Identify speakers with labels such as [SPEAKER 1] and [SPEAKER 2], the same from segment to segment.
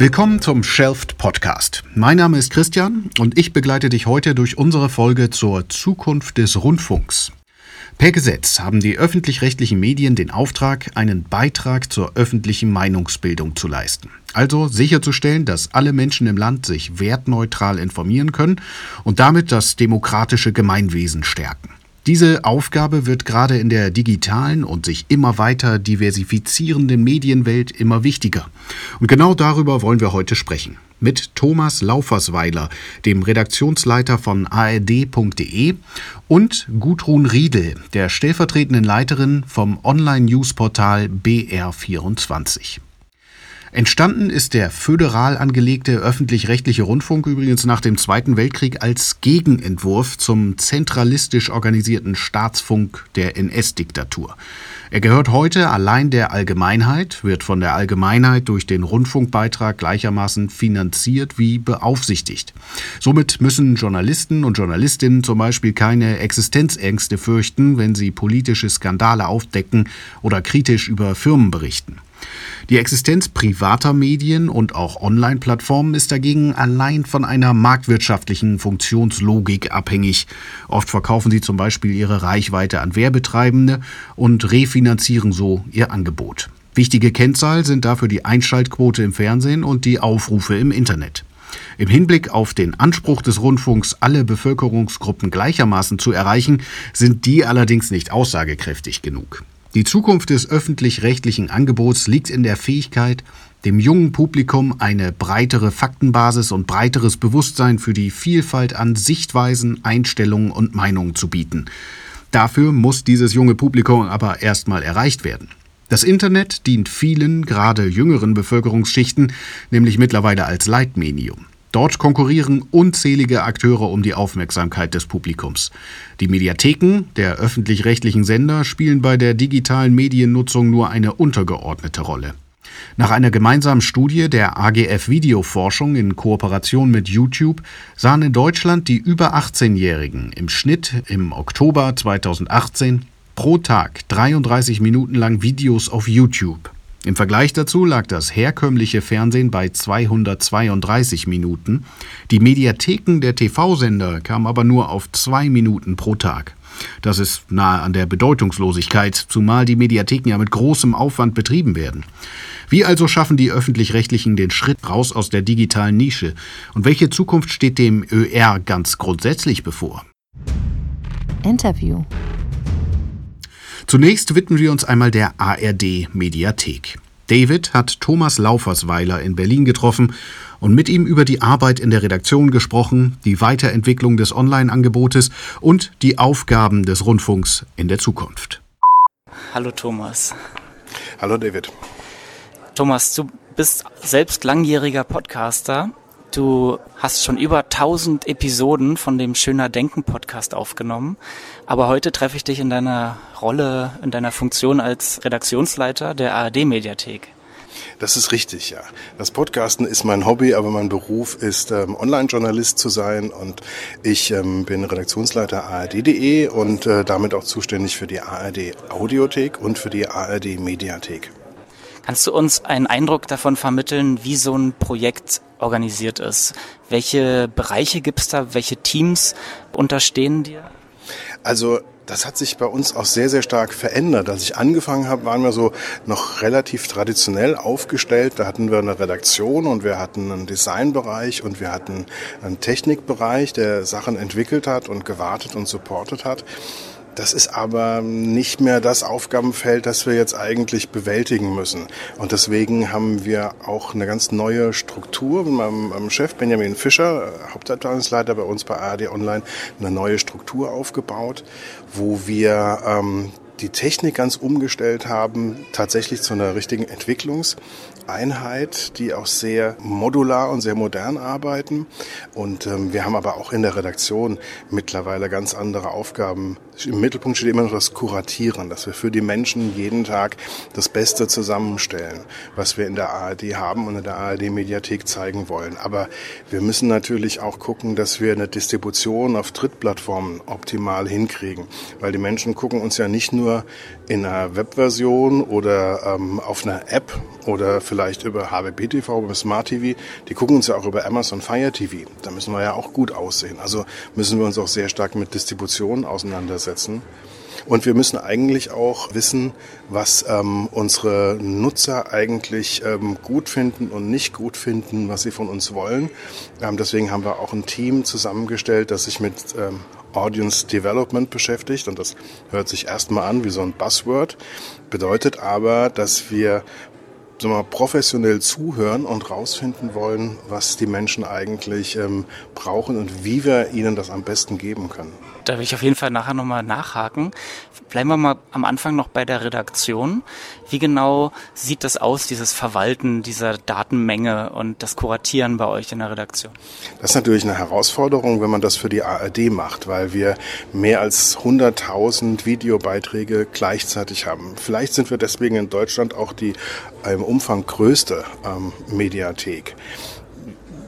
[SPEAKER 1] Willkommen zum Shelft Podcast. Mein Name ist Christian und ich begleite dich heute durch unsere Folge zur Zukunft des Rundfunks. Per Gesetz haben die öffentlich-rechtlichen Medien den Auftrag, einen Beitrag zur öffentlichen Meinungsbildung zu leisten. Also sicherzustellen, dass alle Menschen im Land sich wertneutral informieren können und damit das demokratische Gemeinwesen stärken. Diese Aufgabe wird gerade in der digitalen und sich immer weiter diversifizierenden Medienwelt immer wichtiger. Und genau darüber wollen wir heute sprechen. Mit Thomas Laufersweiler, dem Redaktionsleiter von ard.de und Gudrun Riedel, der stellvertretenden Leiterin vom Online-Newsportal BR24. Entstanden ist der föderal angelegte öffentlich-rechtliche Rundfunk übrigens nach dem Zweiten Weltkrieg als Gegenentwurf zum zentralistisch organisierten Staatsfunk der NS-Diktatur. Er gehört heute allein der Allgemeinheit, wird von der Allgemeinheit durch den Rundfunkbeitrag gleichermaßen finanziert wie beaufsichtigt. Somit müssen Journalisten und Journalistinnen zum Beispiel keine Existenzängste fürchten, wenn sie politische Skandale aufdecken oder kritisch über Firmen berichten. Die Existenz privater Medien und auch Online-Plattformen ist dagegen allein von einer marktwirtschaftlichen Funktionslogik abhängig. Oft verkaufen sie zum Beispiel ihre Reichweite an Werbetreibende und refinanzieren so ihr Angebot. Wichtige Kennzahl sind dafür die Einschaltquote im Fernsehen und die Aufrufe im Internet. Im Hinblick auf den Anspruch des Rundfunks, alle Bevölkerungsgruppen gleichermaßen zu erreichen, sind die allerdings nicht aussagekräftig genug. Die Zukunft des öffentlich-rechtlichen Angebots liegt in der Fähigkeit, dem jungen Publikum eine breitere Faktenbasis und breiteres Bewusstsein für die Vielfalt an Sichtweisen, Einstellungen und Meinungen zu bieten. Dafür muss dieses junge Publikum aber erstmal erreicht werden. Das Internet dient vielen, gerade jüngeren Bevölkerungsschichten, nämlich mittlerweile als Leitmedium. Dort konkurrieren unzählige Akteure um die Aufmerksamkeit des Publikums. Die Mediatheken der öffentlich-rechtlichen Sender spielen bei der digitalen Mediennutzung nur eine untergeordnete Rolle. Nach einer gemeinsamen Studie der AGF Videoforschung in Kooperation mit YouTube sahen in Deutschland die über 18-Jährigen im Schnitt im Oktober 2018 pro Tag 33 Minuten lang Videos auf YouTube. Im Vergleich dazu lag das herkömmliche Fernsehen bei 232 Minuten. Die Mediatheken der TV-Sender kamen aber nur auf zwei Minuten pro Tag. Das ist nahe an der Bedeutungslosigkeit, zumal die Mediatheken ja mit großem Aufwand betrieben werden. Wie also schaffen die öffentlich-rechtlichen den Schritt raus aus der digitalen Nische? Und welche Zukunft steht dem ÖR ganz grundsätzlich bevor?
[SPEAKER 2] Interview.
[SPEAKER 1] Zunächst widmen wir uns einmal der ARD Mediathek. David hat Thomas Laufersweiler in Berlin getroffen und mit ihm über die Arbeit in der Redaktion gesprochen, die Weiterentwicklung des Online-Angebotes und die Aufgaben des Rundfunks in der Zukunft.
[SPEAKER 3] Hallo Thomas.
[SPEAKER 4] Hallo David.
[SPEAKER 3] Thomas, du bist selbst langjähriger Podcaster Du hast schon über 1000 Episoden von dem Schöner Denken Podcast aufgenommen. Aber heute treffe ich dich in deiner Rolle, in deiner Funktion als Redaktionsleiter der ARD Mediathek.
[SPEAKER 4] Das ist richtig, ja. Das Podcasten ist mein Hobby, aber mein Beruf ist, ähm, Online-Journalist zu sein und ich ähm, bin Redaktionsleiter ARD.de und äh, damit auch zuständig für die ARD Audiothek und für die ARD Mediathek.
[SPEAKER 3] Kannst du uns einen Eindruck davon vermitteln, wie so ein Projekt organisiert ist? Welche Bereiche gibt es da? Welche Teams unterstehen dir?
[SPEAKER 4] Also das hat sich bei uns auch sehr, sehr stark verändert. Als ich angefangen habe, waren wir so noch relativ traditionell aufgestellt. Da hatten wir eine Redaktion und wir hatten einen Designbereich und wir hatten einen Technikbereich, der Sachen entwickelt hat und gewartet und supportet hat. Das ist aber nicht mehr das Aufgabenfeld, das wir jetzt eigentlich bewältigen müssen. Und deswegen haben wir auch eine ganz neue Struktur mit meinem Chef Benjamin Fischer, Hauptabteilungsleiter bei uns bei ARD Online, eine neue Struktur aufgebaut, wo wir ähm, die Technik ganz umgestellt haben, tatsächlich zu einer richtigen Entwicklungseinheit, die auch sehr modular und sehr modern arbeiten. Und ähm, wir haben aber auch in der Redaktion mittlerweile ganz andere Aufgaben im Mittelpunkt steht immer noch das Kuratieren, dass wir für die Menschen jeden Tag das Beste zusammenstellen, was wir in der ARD haben und in der ARD-Mediathek zeigen wollen. Aber wir müssen natürlich auch gucken, dass wir eine Distribution auf Drittplattformen optimal hinkriegen, weil die Menschen gucken uns ja nicht nur in einer Webversion oder ähm, auf einer App oder vielleicht über HBB-TV, über Smart TV, die gucken uns ja auch über Amazon Fire TV. Da müssen wir ja auch gut aussehen. Also müssen wir uns auch sehr stark mit Distribution auseinandersetzen. Und wir müssen eigentlich auch wissen, was ähm, unsere Nutzer eigentlich ähm, gut finden und nicht gut finden, was sie von uns wollen. Ähm, deswegen haben wir auch ein Team zusammengestellt, das sich mit ähm, Audience Development beschäftigt. Und das hört sich erstmal an wie so ein Buzzword, bedeutet aber, dass wir sagen professionell zuhören und rausfinden wollen, was die Menschen eigentlich ähm, brauchen und wie wir ihnen das am besten geben können.
[SPEAKER 3] Da will ich auf jeden Fall nachher nochmal nachhaken. Bleiben wir mal am Anfang noch bei der Redaktion. Wie genau sieht das aus, dieses Verwalten dieser Datenmenge und das Kuratieren bei euch in der Redaktion?
[SPEAKER 4] Das ist natürlich eine Herausforderung, wenn man das für die ARD macht, weil wir mehr als 100.000 Videobeiträge gleichzeitig haben. Vielleicht sind wir deswegen in Deutschland auch die im Umfang größte ähm, Mediathek.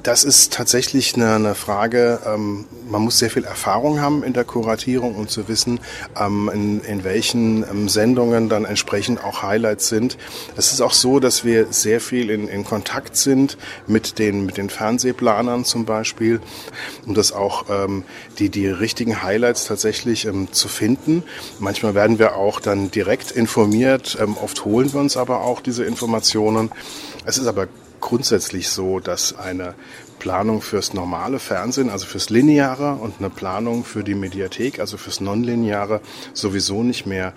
[SPEAKER 4] Das ist tatsächlich eine, eine Frage, ähm, man muss sehr viel Erfahrung haben in der Kuratierung, um zu wissen, ähm, in, in welchen ähm, Sendungen dann entsprechend auch Highlights sind. Es ist auch so, dass wir sehr viel in, in Kontakt sind mit den, mit den Fernsehplanern zum Beispiel, um das auch ähm, die, die richtigen Highlights tatsächlich ähm, zu finden. Manchmal werden wir auch dann direkt informiert, ähm, oft holen wir uns aber auch diese Informationen. Es ist aber grundsätzlich so, dass eine Planung fürs normale Fernsehen, also fürs Lineare und eine Planung für die Mediathek, also fürs Nonlineare, sowieso nicht mehr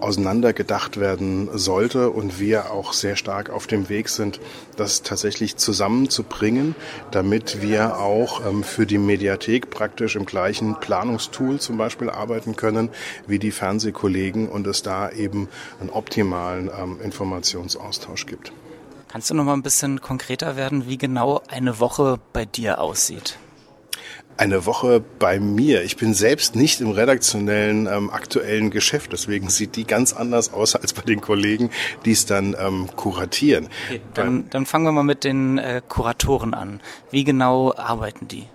[SPEAKER 4] auseinander gedacht werden sollte und wir auch sehr stark auf dem Weg sind, das tatsächlich zusammenzubringen, damit wir auch ähm, für die Mediathek praktisch im gleichen Planungstool zum Beispiel arbeiten können wie die Fernsehkollegen und es da eben einen optimalen ähm, Informationsaustausch gibt.
[SPEAKER 3] Kannst du noch mal ein bisschen konkreter werden, wie genau eine Woche bei dir aussieht?
[SPEAKER 4] Eine Woche bei mir. Ich bin selbst nicht im redaktionellen ähm, aktuellen Geschäft, deswegen sieht die ganz anders aus als bei den Kollegen, die es dann ähm, kuratieren.
[SPEAKER 3] Okay, dann, dann fangen wir mal mit den äh, Kuratoren an. Wie genau arbeiten die?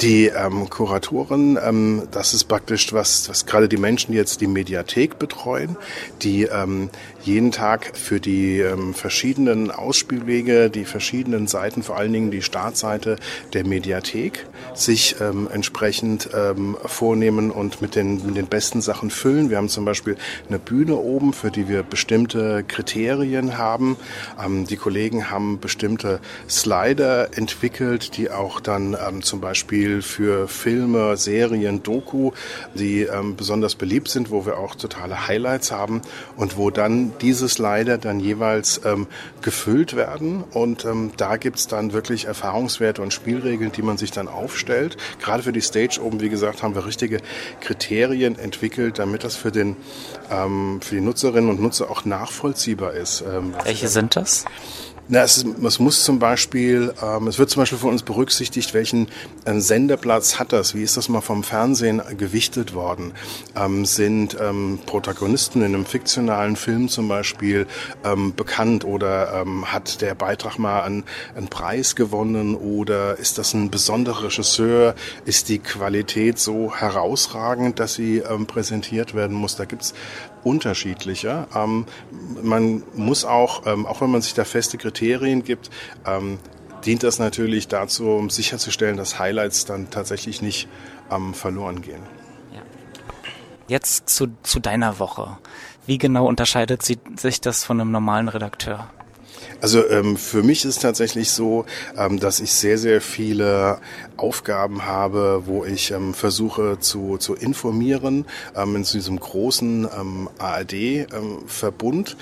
[SPEAKER 4] Die ähm, Kuratoren, ähm, das ist praktisch was, was gerade die Menschen, die jetzt die Mediathek betreuen, die ähm, jeden Tag für die ähm, verschiedenen Ausspielwege, die verschiedenen Seiten, vor allen Dingen die Startseite der Mediathek, sich ähm, entsprechend ähm, vornehmen und mit den, mit den besten Sachen füllen. Wir haben zum Beispiel eine Bühne oben, für die wir bestimmte Kriterien haben. Ähm, die Kollegen haben bestimmte Slider entwickelt, die auch dann ähm, zum Beispiel für Filme, Serien, Doku, die ähm, besonders beliebt sind, wo wir auch totale Highlights haben und wo dann diese Slider dann jeweils ähm, gefüllt werden. Und ähm, da gibt's dann wirklich Erfahrungswerte und Spielregeln, die man sich dann aufstellt. Gerade für die Stage oben, wie gesagt, haben wir richtige Kriterien entwickelt, damit das für, den, ähm, für die Nutzerinnen und Nutzer auch nachvollziehbar ist.
[SPEAKER 3] Ähm, Welche sind das?
[SPEAKER 4] Na, es, es muss zum Beispiel, ähm, es wird zum Beispiel von uns berücksichtigt, welchen äh, Sendeplatz hat das, wie ist das mal vom Fernsehen gewichtet worden? Ähm, sind ähm, Protagonisten in einem fiktionalen Film zum Beispiel ähm, bekannt oder ähm, hat der Beitrag mal einen, einen Preis gewonnen oder ist das ein besonderer Regisseur? Ist die Qualität so herausragend, dass sie ähm, präsentiert werden muss? Da gibt's unterschiedlicher. Ähm, man muss auch, ähm, auch wenn man sich da feste Kriterien gibt, ähm, dient das natürlich dazu, um sicherzustellen, dass Highlights dann tatsächlich nicht ähm, verloren gehen. Ja.
[SPEAKER 3] Jetzt zu, zu deiner Woche. Wie genau unterscheidet sich das von einem normalen Redakteur?
[SPEAKER 4] Also ähm, für mich ist tatsächlich so, ähm, dass ich sehr, sehr viele Aufgaben habe, wo ich ähm, versuche zu, zu informieren ähm, in diesem großen ähm, ARD-Verbund.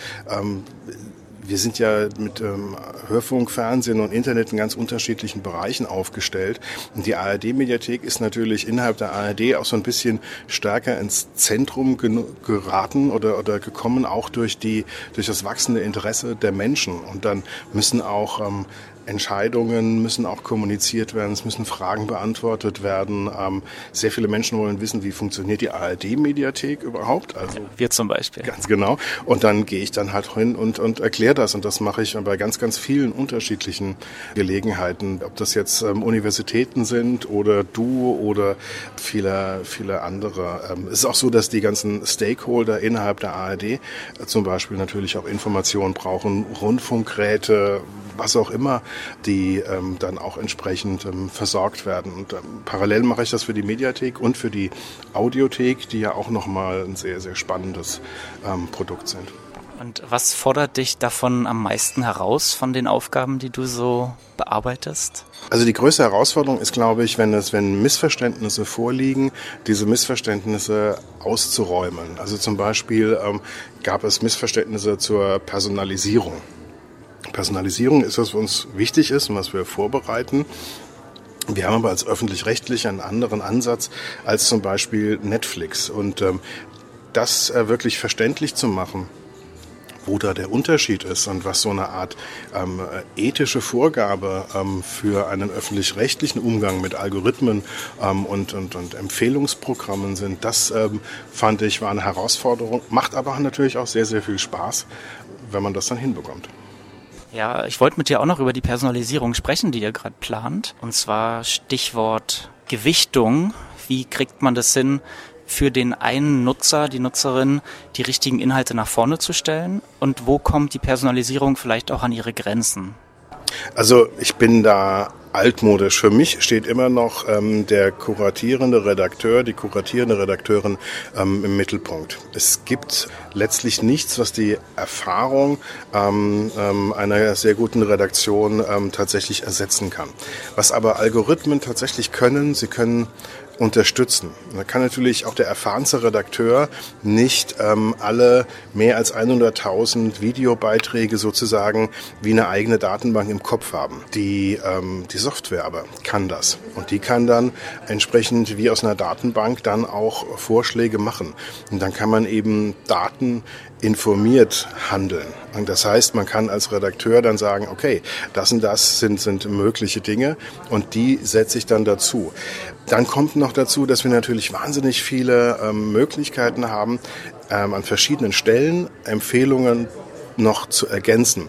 [SPEAKER 4] Wir sind ja mit ähm, Hörfunk, Fernsehen und Internet in ganz unterschiedlichen Bereichen aufgestellt. Und die ARD-Mediathek ist natürlich innerhalb der ARD auch so ein bisschen stärker ins Zentrum geraten oder, oder gekommen, auch durch, die, durch das wachsende Interesse der Menschen. Und dann müssen auch ähm, Entscheidungen müssen auch kommuniziert werden, es müssen Fragen beantwortet werden. Ähm, sehr viele Menschen wollen wissen, wie funktioniert die ARD-Mediathek überhaupt.
[SPEAKER 3] Also wir zum Beispiel.
[SPEAKER 4] Ganz genau. Und dann gehe ich dann halt hin und, und erkläre das. Und das mache ich bei ganz, ganz vielen unterschiedlichen Gelegenheiten. Ob das jetzt ähm, Universitäten sind oder du oder viele, viele andere. Ähm, es ist auch so, dass die ganzen Stakeholder innerhalb der ARD äh, zum Beispiel natürlich auch Informationen brauchen, Rundfunkräte, was auch immer, die ähm, dann auch entsprechend ähm, versorgt werden. Und ähm, parallel mache ich das für die Mediathek und für die Audiothek, die ja auch nochmal ein sehr, sehr spannendes ähm, Produkt sind.
[SPEAKER 3] Und was fordert dich davon am meisten heraus von den Aufgaben, die du so bearbeitest?
[SPEAKER 4] Also die größte Herausforderung ist, glaube ich, wenn es, wenn Missverständnisse vorliegen, diese Missverständnisse auszuräumen. Also zum Beispiel ähm, gab es Missverständnisse zur Personalisierung. Personalisierung ist, was uns wichtig ist und was wir vorbereiten. Wir haben aber als öffentlich-rechtlich einen anderen Ansatz als zum Beispiel Netflix. Und ähm, das äh, wirklich verständlich zu machen, wo da der Unterschied ist und was so eine Art ähm, ethische Vorgabe ähm, für einen öffentlich-rechtlichen Umgang mit Algorithmen ähm, und, und, und Empfehlungsprogrammen sind, das ähm, fand ich war eine Herausforderung, macht aber natürlich auch sehr, sehr viel Spaß, wenn man das dann hinbekommt.
[SPEAKER 3] Ja, ich wollte mit dir auch noch über die Personalisierung sprechen, die ihr gerade plant. Und zwar Stichwort Gewichtung. Wie kriegt man das hin, für den einen Nutzer, die Nutzerin, die richtigen Inhalte nach vorne zu stellen? Und wo kommt die Personalisierung vielleicht auch an ihre Grenzen?
[SPEAKER 4] Also ich bin da altmodisch. Für mich steht immer noch ähm, der kuratierende Redakteur, die kuratierende Redakteurin ähm, im Mittelpunkt. Es gibt letztlich nichts, was die Erfahrung ähm, ähm einer sehr guten Redaktion ähm, tatsächlich ersetzen kann. Was aber Algorithmen tatsächlich können, sie können unterstützen. Da kann natürlich auch der erfahrenste Redakteur nicht ähm, alle mehr als 100.000 Videobeiträge sozusagen wie eine eigene Datenbank im Kopf haben. Die, ähm, die Software aber kann das. Und die kann dann entsprechend wie aus einer Datenbank dann auch Vorschläge machen. Und dann kann man eben Daten informiert handeln. Und das heißt, man kann als Redakteur dann sagen, okay, das und das sind, sind mögliche Dinge und die setze ich dann dazu. Dann kommt noch dazu, dass wir natürlich wahnsinnig viele ähm, Möglichkeiten haben, ähm, an verschiedenen Stellen Empfehlungen noch zu ergänzen.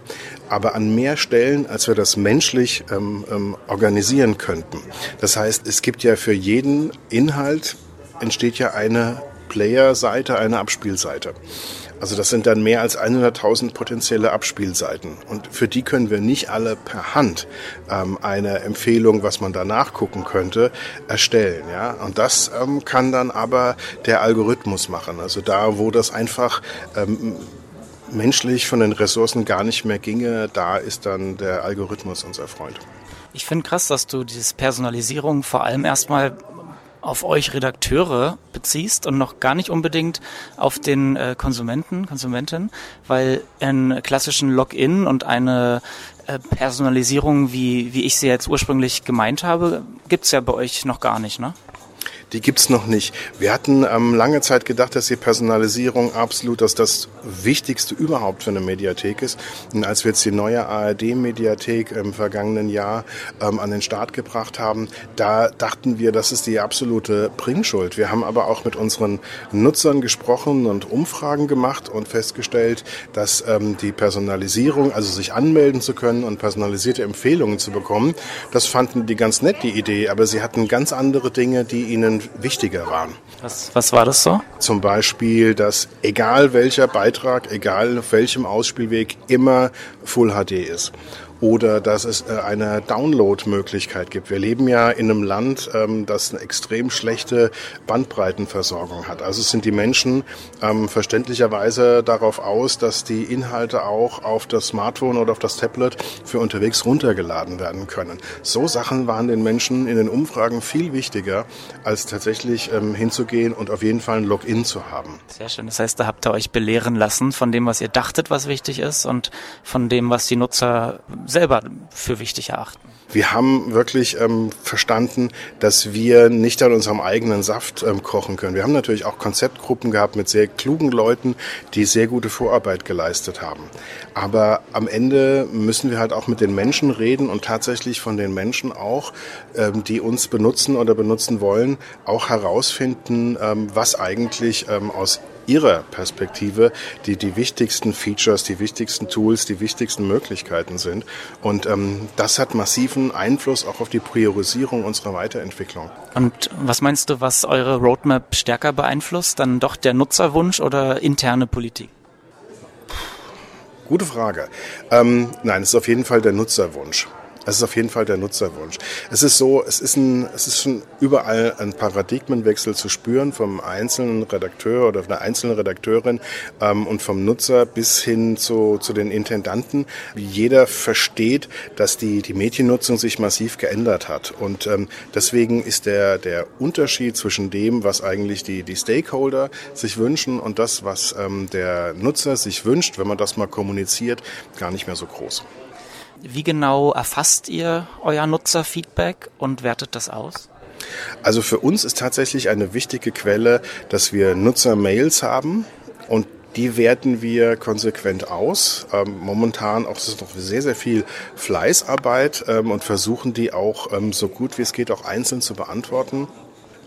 [SPEAKER 4] Aber an mehr Stellen, als wir das menschlich ähm, ähm, organisieren könnten. Das heißt, es gibt ja für jeden Inhalt entsteht ja eine Player-Seite, eine Abspielseite. Also das sind dann mehr als 100.000 potenzielle Abspielseiten. Und für die können wir nicht alle per Hand ähm, eine Empfehlung, was man da nachgucken könnte, erstellen. Ja? Und das ähm, kann dann aber der Algorithmus machen. Also da, wo das einfach ähm, menschlich von den Ressourcen gar nicht mehr ginge, da ist dann der Algorithmus unser Freund.
[SPEAKER 3] Ich finde krass, dass du diese Personalisierung vor allem erstmal auf euch Redakteure beziehst und noch gar nicht unbedingt auf den äh, Konsumenten, Konsumenten, weil einen klassischen Login und eine äh, Personalisierung, wie, wie ich sie jetzt ursprünglich gemeint habe, gibt's ja bei euch noch gar nicht, ne?
[SPEAKER 4] Die gibt's noch nicht. Wir hatten ähm, lange Zeit gedacht, dass die Personalisierung absolut dass das Wichtigste überhaupt für eine Mediathek ist. Und als wir jetzt die neue ARD-Mediathek im vergangenen Jahr ähm, an den Start gebracht haben, da dachten wir, das ist die absolute Bringschuld. Wir haben aber auch mit unseren Nutzern gesprochen und Umfragen gemacht und festgestellt, dass ähm, die Personalisierung, also sich anmelden zu können und personalisierte Empfehlungen zu bekommen, das fanden die ganz nett, die Idee, aber sie hatten ganz andere Dinge, die ihnen wichtiger waren.
[SPEAKER 3] Was, was war das so?
[SPEAKER 4] Zum Beispiel, dass egal welcher Beitrag, egal auf welchem Ausspielweg, immer Full HD ist oder dass es äh, eine Download-Möglichkeit gibt. Wir leben ja in einem Land, ähm, das eine extrem schlechte Bandbreitenversorgung hat. Also sind die Menschen ähm, verständlicherweise darauf aus, dass die Inhalte auch auf das Smartphone oder auf das Tablet für unterwegs runtergeladen werden können. So Sachen waren den Menschen in den Umfragen viel wichtiger, als tatsächlich ähm, hinzugehen und auf jeden Fall ein Login zu haben.
[SPEAKER 3] Sehr schön. Das heißt, da habt ihr euch belehren lassen von dem, was ihr dachtet, was wichtig ist und von dem, was die Nutzer selber für wichtig erachten.
[SPEAKER 4] wir haben wirklich ähm, verstanden, dass wir nicht an unserem eigenen Saft ähm, kochen können. Wir haben natürlich auch Konzeptgruppen gehabt mit sehr klugen Leuten, die sehr gute Vorarbeit geleistet haben. Aber am Ende müssen wir halt auch mit den Menschen reden und tatsächlich von den Menschen auch, ähm, die uns benutzen oder benutzen wollen, auch herausfinden, ähm, was eigentlich ähm, aus Ihrer Perspektive die, die wichtigsten Features, die wichtigsten Tools, die wichtigsten Möglichkeiten sind. Und ähm, das hat massiven Einfluss auch auf die Priorisierung unserer Weiterentwicklung.
[SPEAKER 3] Und was meinst du, was eure Roadmap stärker beeinflusst? Dann doch der Nutzerwunsch oder interne Politik?
[SPEAKER 4] Gute Frage. Ähm, nein, es ist auf jeden Fall der Nutzerwunsch. Es ist auf jeden Fall der Nutzerwunsch. Es ist so, es ist, ein, es ist schon überall ein Paradigmenwechsel zu spüren vom einzelnen Redakteur oder von der einzelnen Redakteurin ähm, und vom Nutzer bis hin zu, zu den Intendanten. Jeder versteht, dass die, die Mediennutzung sich massiv geändert hat. Und ähm, deswegen ist der, der Unterschied zwischen dem, was eigentlich die, die Stakeholder sich wünschen und das, was ähm, der Nutzer sich wünscht, wenn man das mal kommuniziert, gar nicht mehr so groß.
[SPEAKER 3] Wie genau erfasst ihr euer Nutzerfeedback und wertet das aus?
[SPEAKER 4] Also für uns ist tatsächlich eine wichtige Quelle, dass wir Nutzer-Mails haben und die werten wir konsequent aus. Ähm, momentan auch ist noch sehr, sehr viel Fleißarbeit ähm, und versuchen die auch ähm, so gut wie es geht auch einzeln zu beantworten.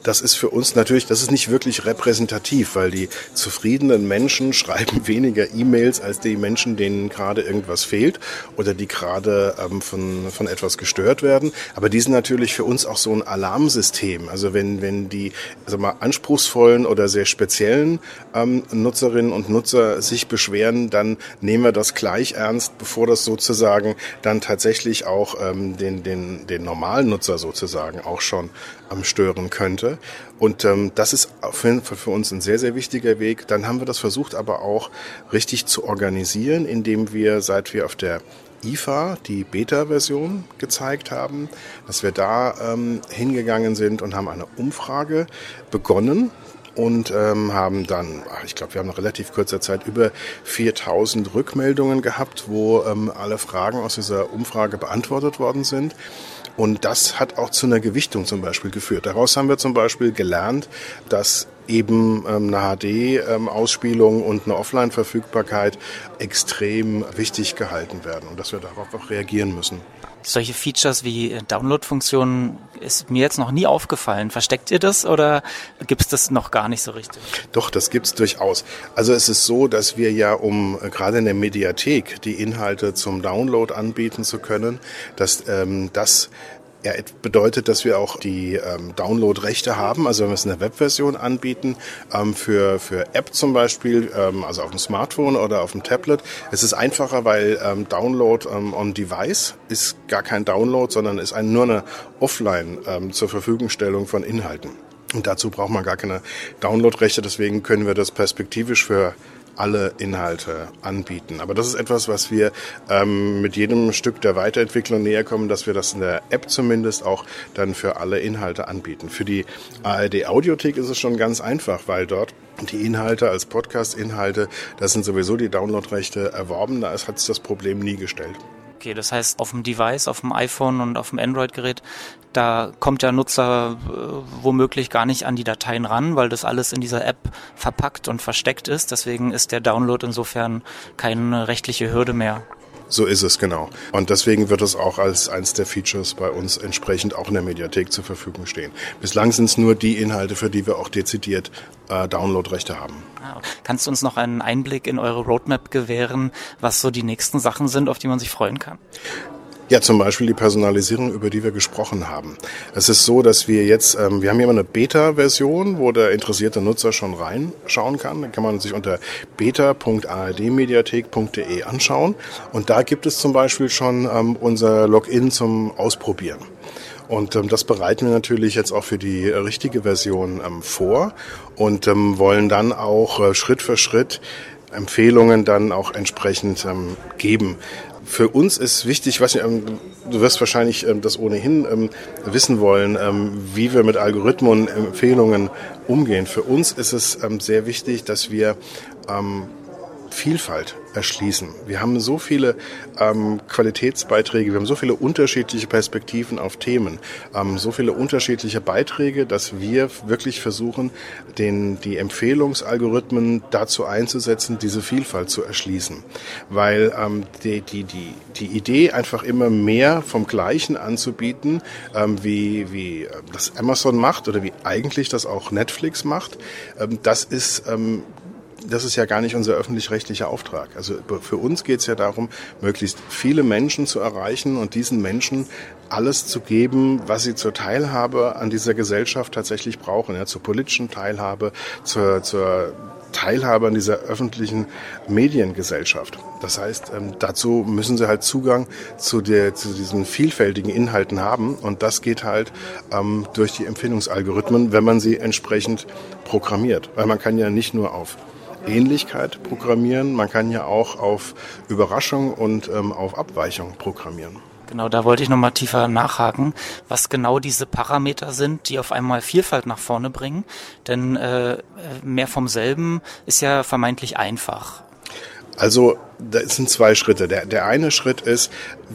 [SPEAKER 4] Das ist für uns natürlich, das ist nicht wirklich repräsentativ, weil die zufriedenen Menschen schreiben weniger E-Mails als die Menschen, denen gerade irgendwas fehlt oder die gerade ähm, von, von etwas gestört werden. Aber die sind natürlich für uns auch so ein Alarmsystem. Also wenn, wenn die also mal, anspruchsvollen oder sehr speziellen ähm, Nutzerinnen und Nutzer sich beschweren, dann nehmen wir das gleich ernst, bevor das sozusagen dann tatsächlich auch ähm, den, den, den normalen Nutzer sozusagen auch schon stören könnte. Und ähm, das ist für, für uns ein sehr, sehr wichtiger Weg. Dann haben wir das versucht aber auch richtig zu organisieren, indem wir, seit wir auf der IFA die Beta-Version gezeigt haben, dass wir da ähm, hingegangen sind und haben eine Umfrage begonnen und ähm, haben dann, ich glaube, wir haben nach relativ kurzer Zeit über 4000 Rückmeldungen gehabt, wo ähm, alle Fragen aus dieser Umfrage beantwortet worden sind. Und das hat auch zu einer Gewichtung zum Beispiel geführt. Daraus haben wir zum Beispiel gelernt, dass eben ähm, eine HD-Ausspielung ähm, und eine Offline-Verfügbarkeit extrem wichtig gehalten werden und dass wir darauf auch reagieren müssen.
[SPEAKER 3] Solche Features wie Download-Funktionen ist mir jetzt noch nie aufgefallen. Versteckt ihr das oder gibt es das noch gar nicht so richtig?
[SPEAKER 4] Doch, das gibt es durchaus. Also es ist so, dass wir ja, um äh, gerade in der Mediathek die Inhalte zum Download anbieten zu können, dass ähm, das ja, bedeutet, dass wir auch die ähm, Download-Rechte haben. Also wenn wir es in der Webversion anbieten, ähm, für, für App zum Beispiel, ähm, also auf dem Smartphone oder auf dem Tablet, es ist einfacher, weil ähm, Download ähm, on Device ist gar kein Download, sondern ist ein, nur eine Offline ähm, zur Verfügungstellung von Inhalten. Und dazu braucht man gar keine Download-Rechte, deswegen können wir das perspektivisch für alle Inhalte anbieten. Aber das ist etwas, was wir ähm, mit jedem Stück der Weiterentwicklung näher kommen, dass wir das in der App zumindest auch dann für alle Inhalte anbieten. Für die ARD Audiothek ist es schon ganz einfach, weil dort die Inhalte als Podcast-Inhalte, das sind sowieso die Downloadrechte erworben, da hat es das Problem nie gestellt.
[SPEAKER 3] Okay, das heißt, auf dem Device, auf dem iPhone und auf dem Android-Gerät, da kommt der Nutzer äh, womöglich gar nicht an die Dateien ran, weil das alles in dieser App verpackt und versteckt ist. Deswegen ist der Download insofern keine rechtliche Hürde mehr.
[SPEAKER 4] So ist es, genau. Und deswegen wird es auch als eins der Features bei uns entsprechend auch in der Mediathek zur Verfügung stehen. Bislang sind es nur die Inhalte, für die wir auch dezidiert äh, Downloadrechte haben.
[SPEAKER 3] Ah, Kannst du uns noch einen Einblick in eure Roadmap gewähren, was so die nächsten Sachen sind, auf die man sich freuen kann?
[SPEAKER 4] Ja, zum Beispiel die Personalisierung, über die wir gesprochen haben. Es ist so, dass wir jetzt, ähm, wir haben hier immer eine Beta-Version, wo der interessierte Nutzer schon reinschauen kann. Da kann man sich unter beta.ardmediathek.de anschauen. Und da gibt es zum Beispiel schon ähm, unser Login zum Ausprobieren. Und ähm, das bereiten wir natürlich jetzt auch für die richtige Version ähm, vor und ähm, wollen dann auch äh, Schritt für Schritt Empfehlungen dann auch entsprechend ähm, geben für uns ist wichtig, was ähm, du wirst wahrscheinlich ähm, das ohnehin ähm, wissen wollen, wie wir mit Algorithmen Empfehlungen umgehen. Für uns ist es sehr wichtig, dass wir Vielfalt erschließen. Wir haben so viele ähm, Qualitätsbeiträge, wir haben so viele unterschiedliche Perspektiven auf Themen, ähm, so viele unterschiedliche Beiträge, dass wir wirklich versuchen, den, die Empfehlungsalgorithmen dazu einzusetzen, diese Vielfalt zu erschließen. Weil ähm, die, die, die, die Idee, einfach immer mehr vom Gleichen anzubieten, ähm, wie, wie äh, das Amazon macht oder wie eigentlich das auch Netflix macht, ähm, das ist ähm, das ist ja gar nicht unser öffentlich-rechtlicher Auftrag. Also für uns geht es ja darum, möglichst viele Menschen zu erreichen und diesen Menschen alles zu geben, was sie zur Teilhabe an dieser Gesellschaft tatsächlich brauchen, ja, zur politischen Teilhabe, zur, zur Teilhabe an dieser öffentlichen Mediengesellschaft. Das heißt, ähm, dazu müssen sie halt Zugang zu, der, zu diesen vielfältigen Inhalten haben und das geht halt ähm, durch die Empfehlungsalgorithmen, wenn man sie entsprechend programmiert. Weil man kann ja nicht nur auf Ähnlichkeit programmieren, man kann ja auch auf Überraschung und ähm, auf Abweichung programmieren.
[SPEAKER 3] Genau, da wollte ich nochmal tiefer nachhaken, was genau diese Parameter sind, die auf einmal Vielfalt nach vorne bringen. Denn äh, mehr vom selben ist ja vermeintlich einfach.
[SPEAKER 4] Also das sind zwei Schritte. Der, der eine Schritt ist,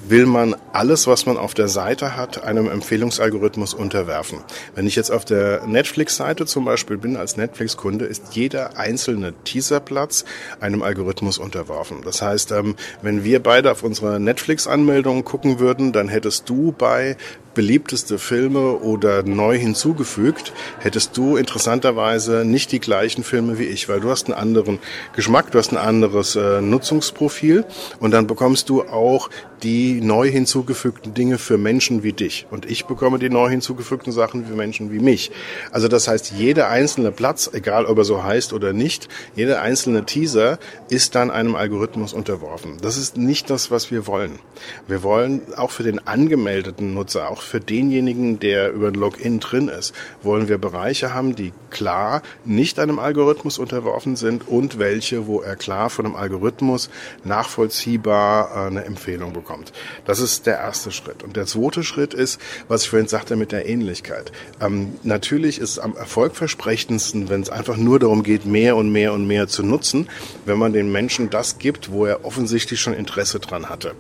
[SPEAKER 4] will man alles, was man auf der Seite hat, einem Empfehlungsalgorithmus unterwerfen. Wenn ich jetzt auf der Netflix-Seite zum Beispiel bin als Netflix-Kunde, ist jeder einzelne Teaserplatz einem Algorithmus unterworfen. Das heißt, ähm, wenn wir beide auf unsere Netflix-Anmeldung gucken würden, dann hättest du bei beliebteste Filme oder neu hinzugefügt, hättest du interessanterweise nicht die gleichen Filme wie ich, weil du hast einen anderen Geschmack, du hast ein anderes äh, Nutzungsprofil und dann bekommst du auch die neu hinzugefügten Dinge für Menschen wie dich. Und ich bekomme die neu hinzugefügten Sachen für Menschen wie mich. Also das heißt, jeder einzelne Platz, egal ob er so heißt oder nicht, jeder einzelne Teaser ist dann einem Algorithmus unterworfen. Das ist nicht das, was wir wollen. Wir wollen auch für den angemeldeten Nutzer, auch für denjenigen, der über ein Login drin ist, wollen wir Bereiche haben, die klar nicht einem Algorithmus unterworfen sind und welche, wo er klar von einem Algorithmus nachvollziehbar äh, eine Empfehlung bekommt kommt. Das ist der erste Schritt. Und der zweite Schritt ist, was ich vorhin sagte mit der Ähnlichkeit. Ähm, natürlich ist es am erfolgversprechendsten, wenn es einfach nur darum geht, mehr und mehr und mehr zu nutzen, wenn man den Menschen das gibt, wo er offensichtlich schon Interesse dran hatte.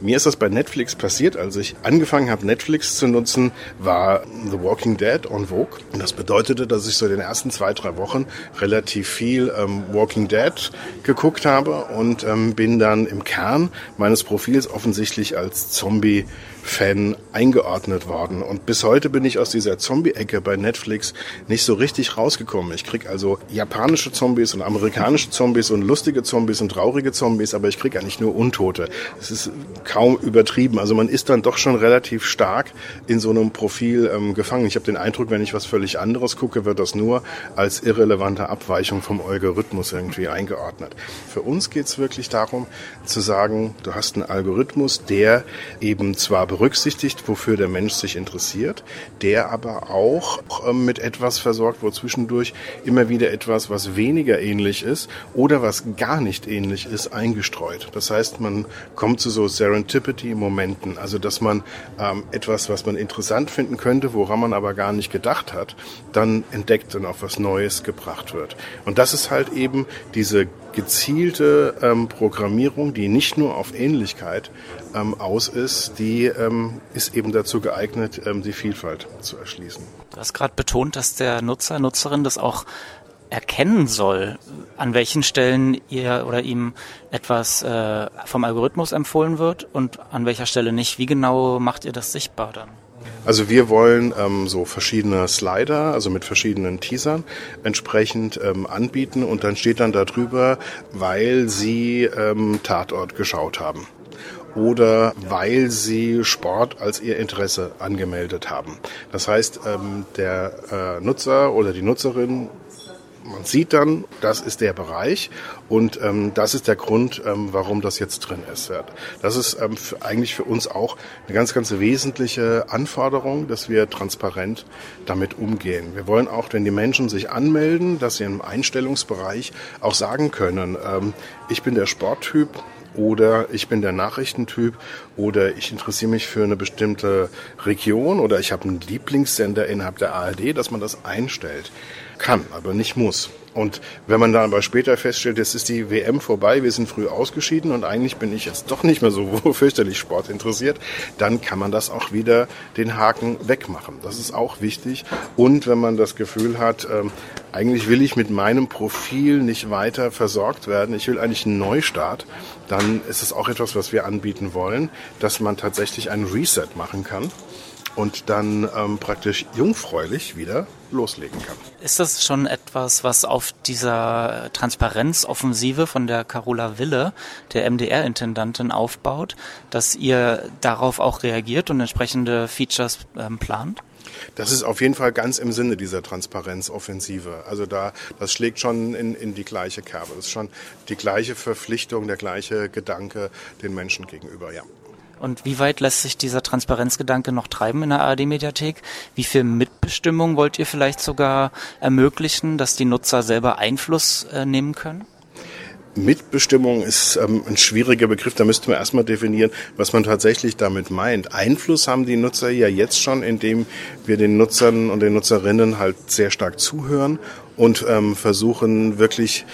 [SPEAKER 4] Mir ist das bei Netflix passiert, als ich angefangen habe, Netflix zu nutzen, war The Walking Dead on Vogue. Und das bedeutete, dass ich so in den ersten zwei, drei Wochen relativ viel ähm, Walking Dead geguckt habe und ähm, bin dann im Kern meines Profils offensichtlich als Zombie Fan eingeordnet worden. Und bis heute bin ich aus dieser Zombie-Ecke bei Netflix nicht so richtig rausgekommen. Ich krieg also japanische Zombies und amerikanische Zombies und lustige Zombies und traurige Zombies, aber ich krieg eigentlich nur Untote. Es ist kaum übertrieben. Also man ist dann doch schon relativ stark in so einem Profil ähm, gefangen. Ich habe den Eindruck, wenn ich was völlig anderes gucke, wird das nur als irrelevante Abweichung vom Algorithmus irgendwie eingeordnet. Für uns geht es wirklich darum zu sagen, du hast einen Algorithmus, der eben zwar berücksichtigt, wofür der Mensch sich interessiert, der aber auch ähm, mit etwas versorgt, wo zwischendurch immer wieder etwas, was weniger ähnlich ist oder was gar nicht ähnlich ist, eingestreut. Das heißt, man kommt zu so Serendipity-Momenten, also dass man ähm, etwas, was man interessant finden könnte, woran man aber gar nicht gedacht hat, dann entdeckt und auf was Neues gebracht wird. Und das ist halt eben diese gezielte ähm, Programmierung, die nicht nur auf Ähnlichkeit ähm, aus ist, die ähm, ist eben dazu geeignet, ähm, die Vielfalt zu erschließen.
[SPEAKER 3] Du hast gerade betont, dass der Nutzer, Nutzerin das auch erkennen soll, an welchen Stellen ihr oder ihm etwas äh, vom Algorithmus empfohlen wird und an welcher Stelle nicht. Wie genau macht ihr das sichtbar dann?
[SPEAKER 4] Also wir wollen ähm, so verschiedene Slider, also mit verschiedenen Teasern entsprechend ähm, anbieten und dann steht dann darüber, weil sie ähm, Tatort geschaut haben oder weil sie Sport als ihr Interesse angemeldet haben. Das heißt, ähm, der äh, Nutzer oder die Nutzerin man sieht dann, das ist der Bereich und ähm, das ist der Grund, ähm, warum das jetzt drin ist. Das ist eigentlich für uns auch eine ganz, ganz wesentliche Anforderung, dass wir transparent damit umgehen. Wir wollen auch, wenn die Menschen sich anmelden, dass sie im Einstellungsbereich auch sagen können, ich bin der Sporttyp, oder ich bin der Nachrichtentyp oder ich interessiere mich für eine bestimmte Region oder ich habe einen Lieblingssender innerhalb der ARD, dass man das einstellt. Kann, aber nicht muss. Und wenn man dann aber später feststellt, jetzt ist die WM vorbei, wir sind früh ausgeschieden und eigentlich bin ich jetzt doch nicht mehr so fürchterlich sportinteressiert, dann kann man das auch wieder den Haken wegmachen. Das ist auch wichtig. Und wenn man das Gefühl hat, ähm, eigentlich will ich mit meinem Profil nicht weiter versorgt werden, ich will eigentlich einen Neustart, dann ist es auch etwas, was wir anbieten wollen, dass man tatsächlich einen Reset machen kann und dann ähm, praktisch jungfräulich wieder loslegen kann.
[SPEAKER 3] Ist das schon etwas, was auf dieser Transparenzoffensive von der Carola Wille, der MDR-Intendantin, aufbaut, dass ihr darauf auch reagiert und entsprechende Features ähm, plant?
[SPEAKER 4] Das ist auf jeden Fall ganz im Sinne dieser Transparenzoffensive. Also da, das schlägt schon in, in die gleiche Kerbe. Das ist schon die gleiche Verpflichtung, der gleiche Gedanke den Menschen gegenüber, ja.
[SPEAKER 3] Und wie weit lässt sich dieser Transparenzgedanke noch treiben in der ARD-Mediathek? Wie viel Mitbestimmung wollt ihr vielleicht sogar ermöglichen, dass die Nutzer selber Einfluss äh, nehmen können?
[SPEAKER 4] Mitbestimmung ist ähm, ein schwieriger Begriff. Da müssten wir erstmal definieren, was man tatsächlich damit meint. Einfluss haben die Nutzer ja jetzt schon, indem wir den Nutzern und den Nutzerinnen halt sehr stark zuhören und ähm, versuchen wirklich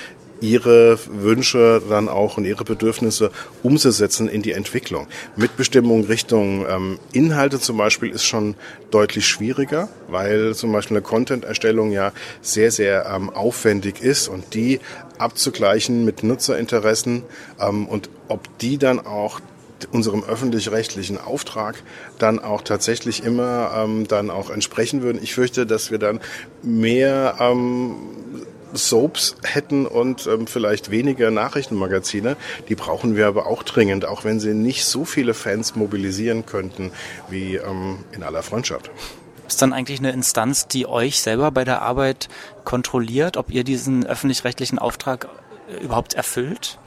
[SPEAKER 4] ihre Wünsche dann auch und ihre Bedürfnisse umzusetzen in die Entwicklung. Mitbestimmung Richtung ähm, Inhalte zum Beispiel ist schon deutlich schwieriger, weil zum Beispiel eine Content-Erstellung ja sehr, sehr ähm, aufwendig ist und die abzugleichen mit Nutzerinteressen ähm, und ob die dann auch unserem öffentlich-rechtlichen Auftrag dann auch tatsächlich immer ähm, dann auch entsprechen würden. Ich fürchte, dass wir dann mehr ähm, Soaps hätten und ähm, vielleicht weniger Nachrichtenmagazine. Die brauchen wir aber auch dringend, auch wenn sie nicht so viele Fans mobilisieren könnten wie ähm, in aller Freundschaft.
[SPEAKER 3] Ist dann eigentlich eine Instanz, die euch selber bei der Arbeit kontrolliert, ob ihr diesen öffentlich-rechtlichen Auftrag äh, überhaupt erfüllt?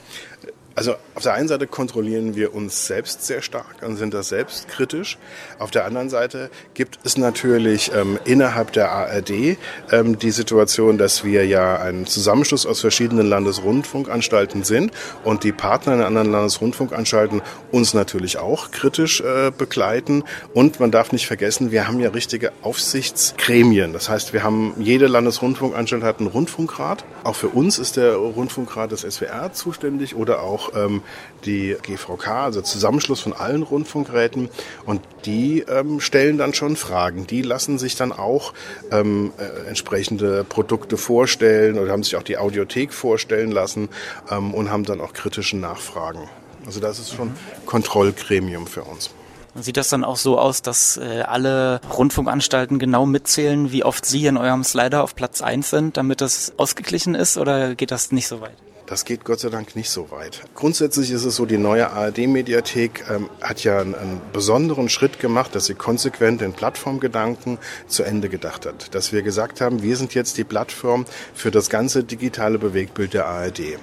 [SPEAKER 4] Also auf der einen Seite kontrollieren wir uns selbst sehr stark und sind das selbst kritisch. Auf der anderen Seite gibt es natürlich ähm, innerhalb der ARD ähm, die Situation, dass wir ja ein Zusammenschluss aus verschiedenen Landesrundfunkanstalten sind und die Partner in anderen Landesrundfunkanstalten uns natürlich auch kritisch äh, begleiten. Und man darf nicht vergessen, wir haben ja richtige Aufsichtsgremien. Das heißt, wir haben jede Landesrundfunkanstalt hat einen Rundfunkrat. Auch für uns ist der Rundfunkrat des SWR zuständig oder auch ähm, die GVK, also Zusammenschluss von allen Rundfunkräten. Und die ähm, stellen dann schon Fragen. Die lassen sich dann auch ähm, äh, entsprechende Produkte vorstellen oder haben sich auch die Audiothek vorstellen lassen ähm, und haben dann auch kritische Nachfragen. Also das ist schon Kontrollgremium für uns.
[SPEAKER 3] Sieht das dann auch so aus, dass äh, alle Rundfunkanstalten genau mitzählen, wie oft Sie in eurem Slider auf Platz 1 sind, damit das ausgeglichen ist oder geht das nicht so weit?
[SPEAKER 4] Das geht Gott sei Dank nicht so weit. Grundsätzlich ist es so, die neue ARD-Mediathek ähm, hat ja einen, einen, besonderen Schritt gemacht, dass sie konsequent den Plattformgedanken zu Ende gedacht hat. Dass wir gesagt haben, wir sind jetzt die Plattform für das ganze digitale Bewegtbild der ARD.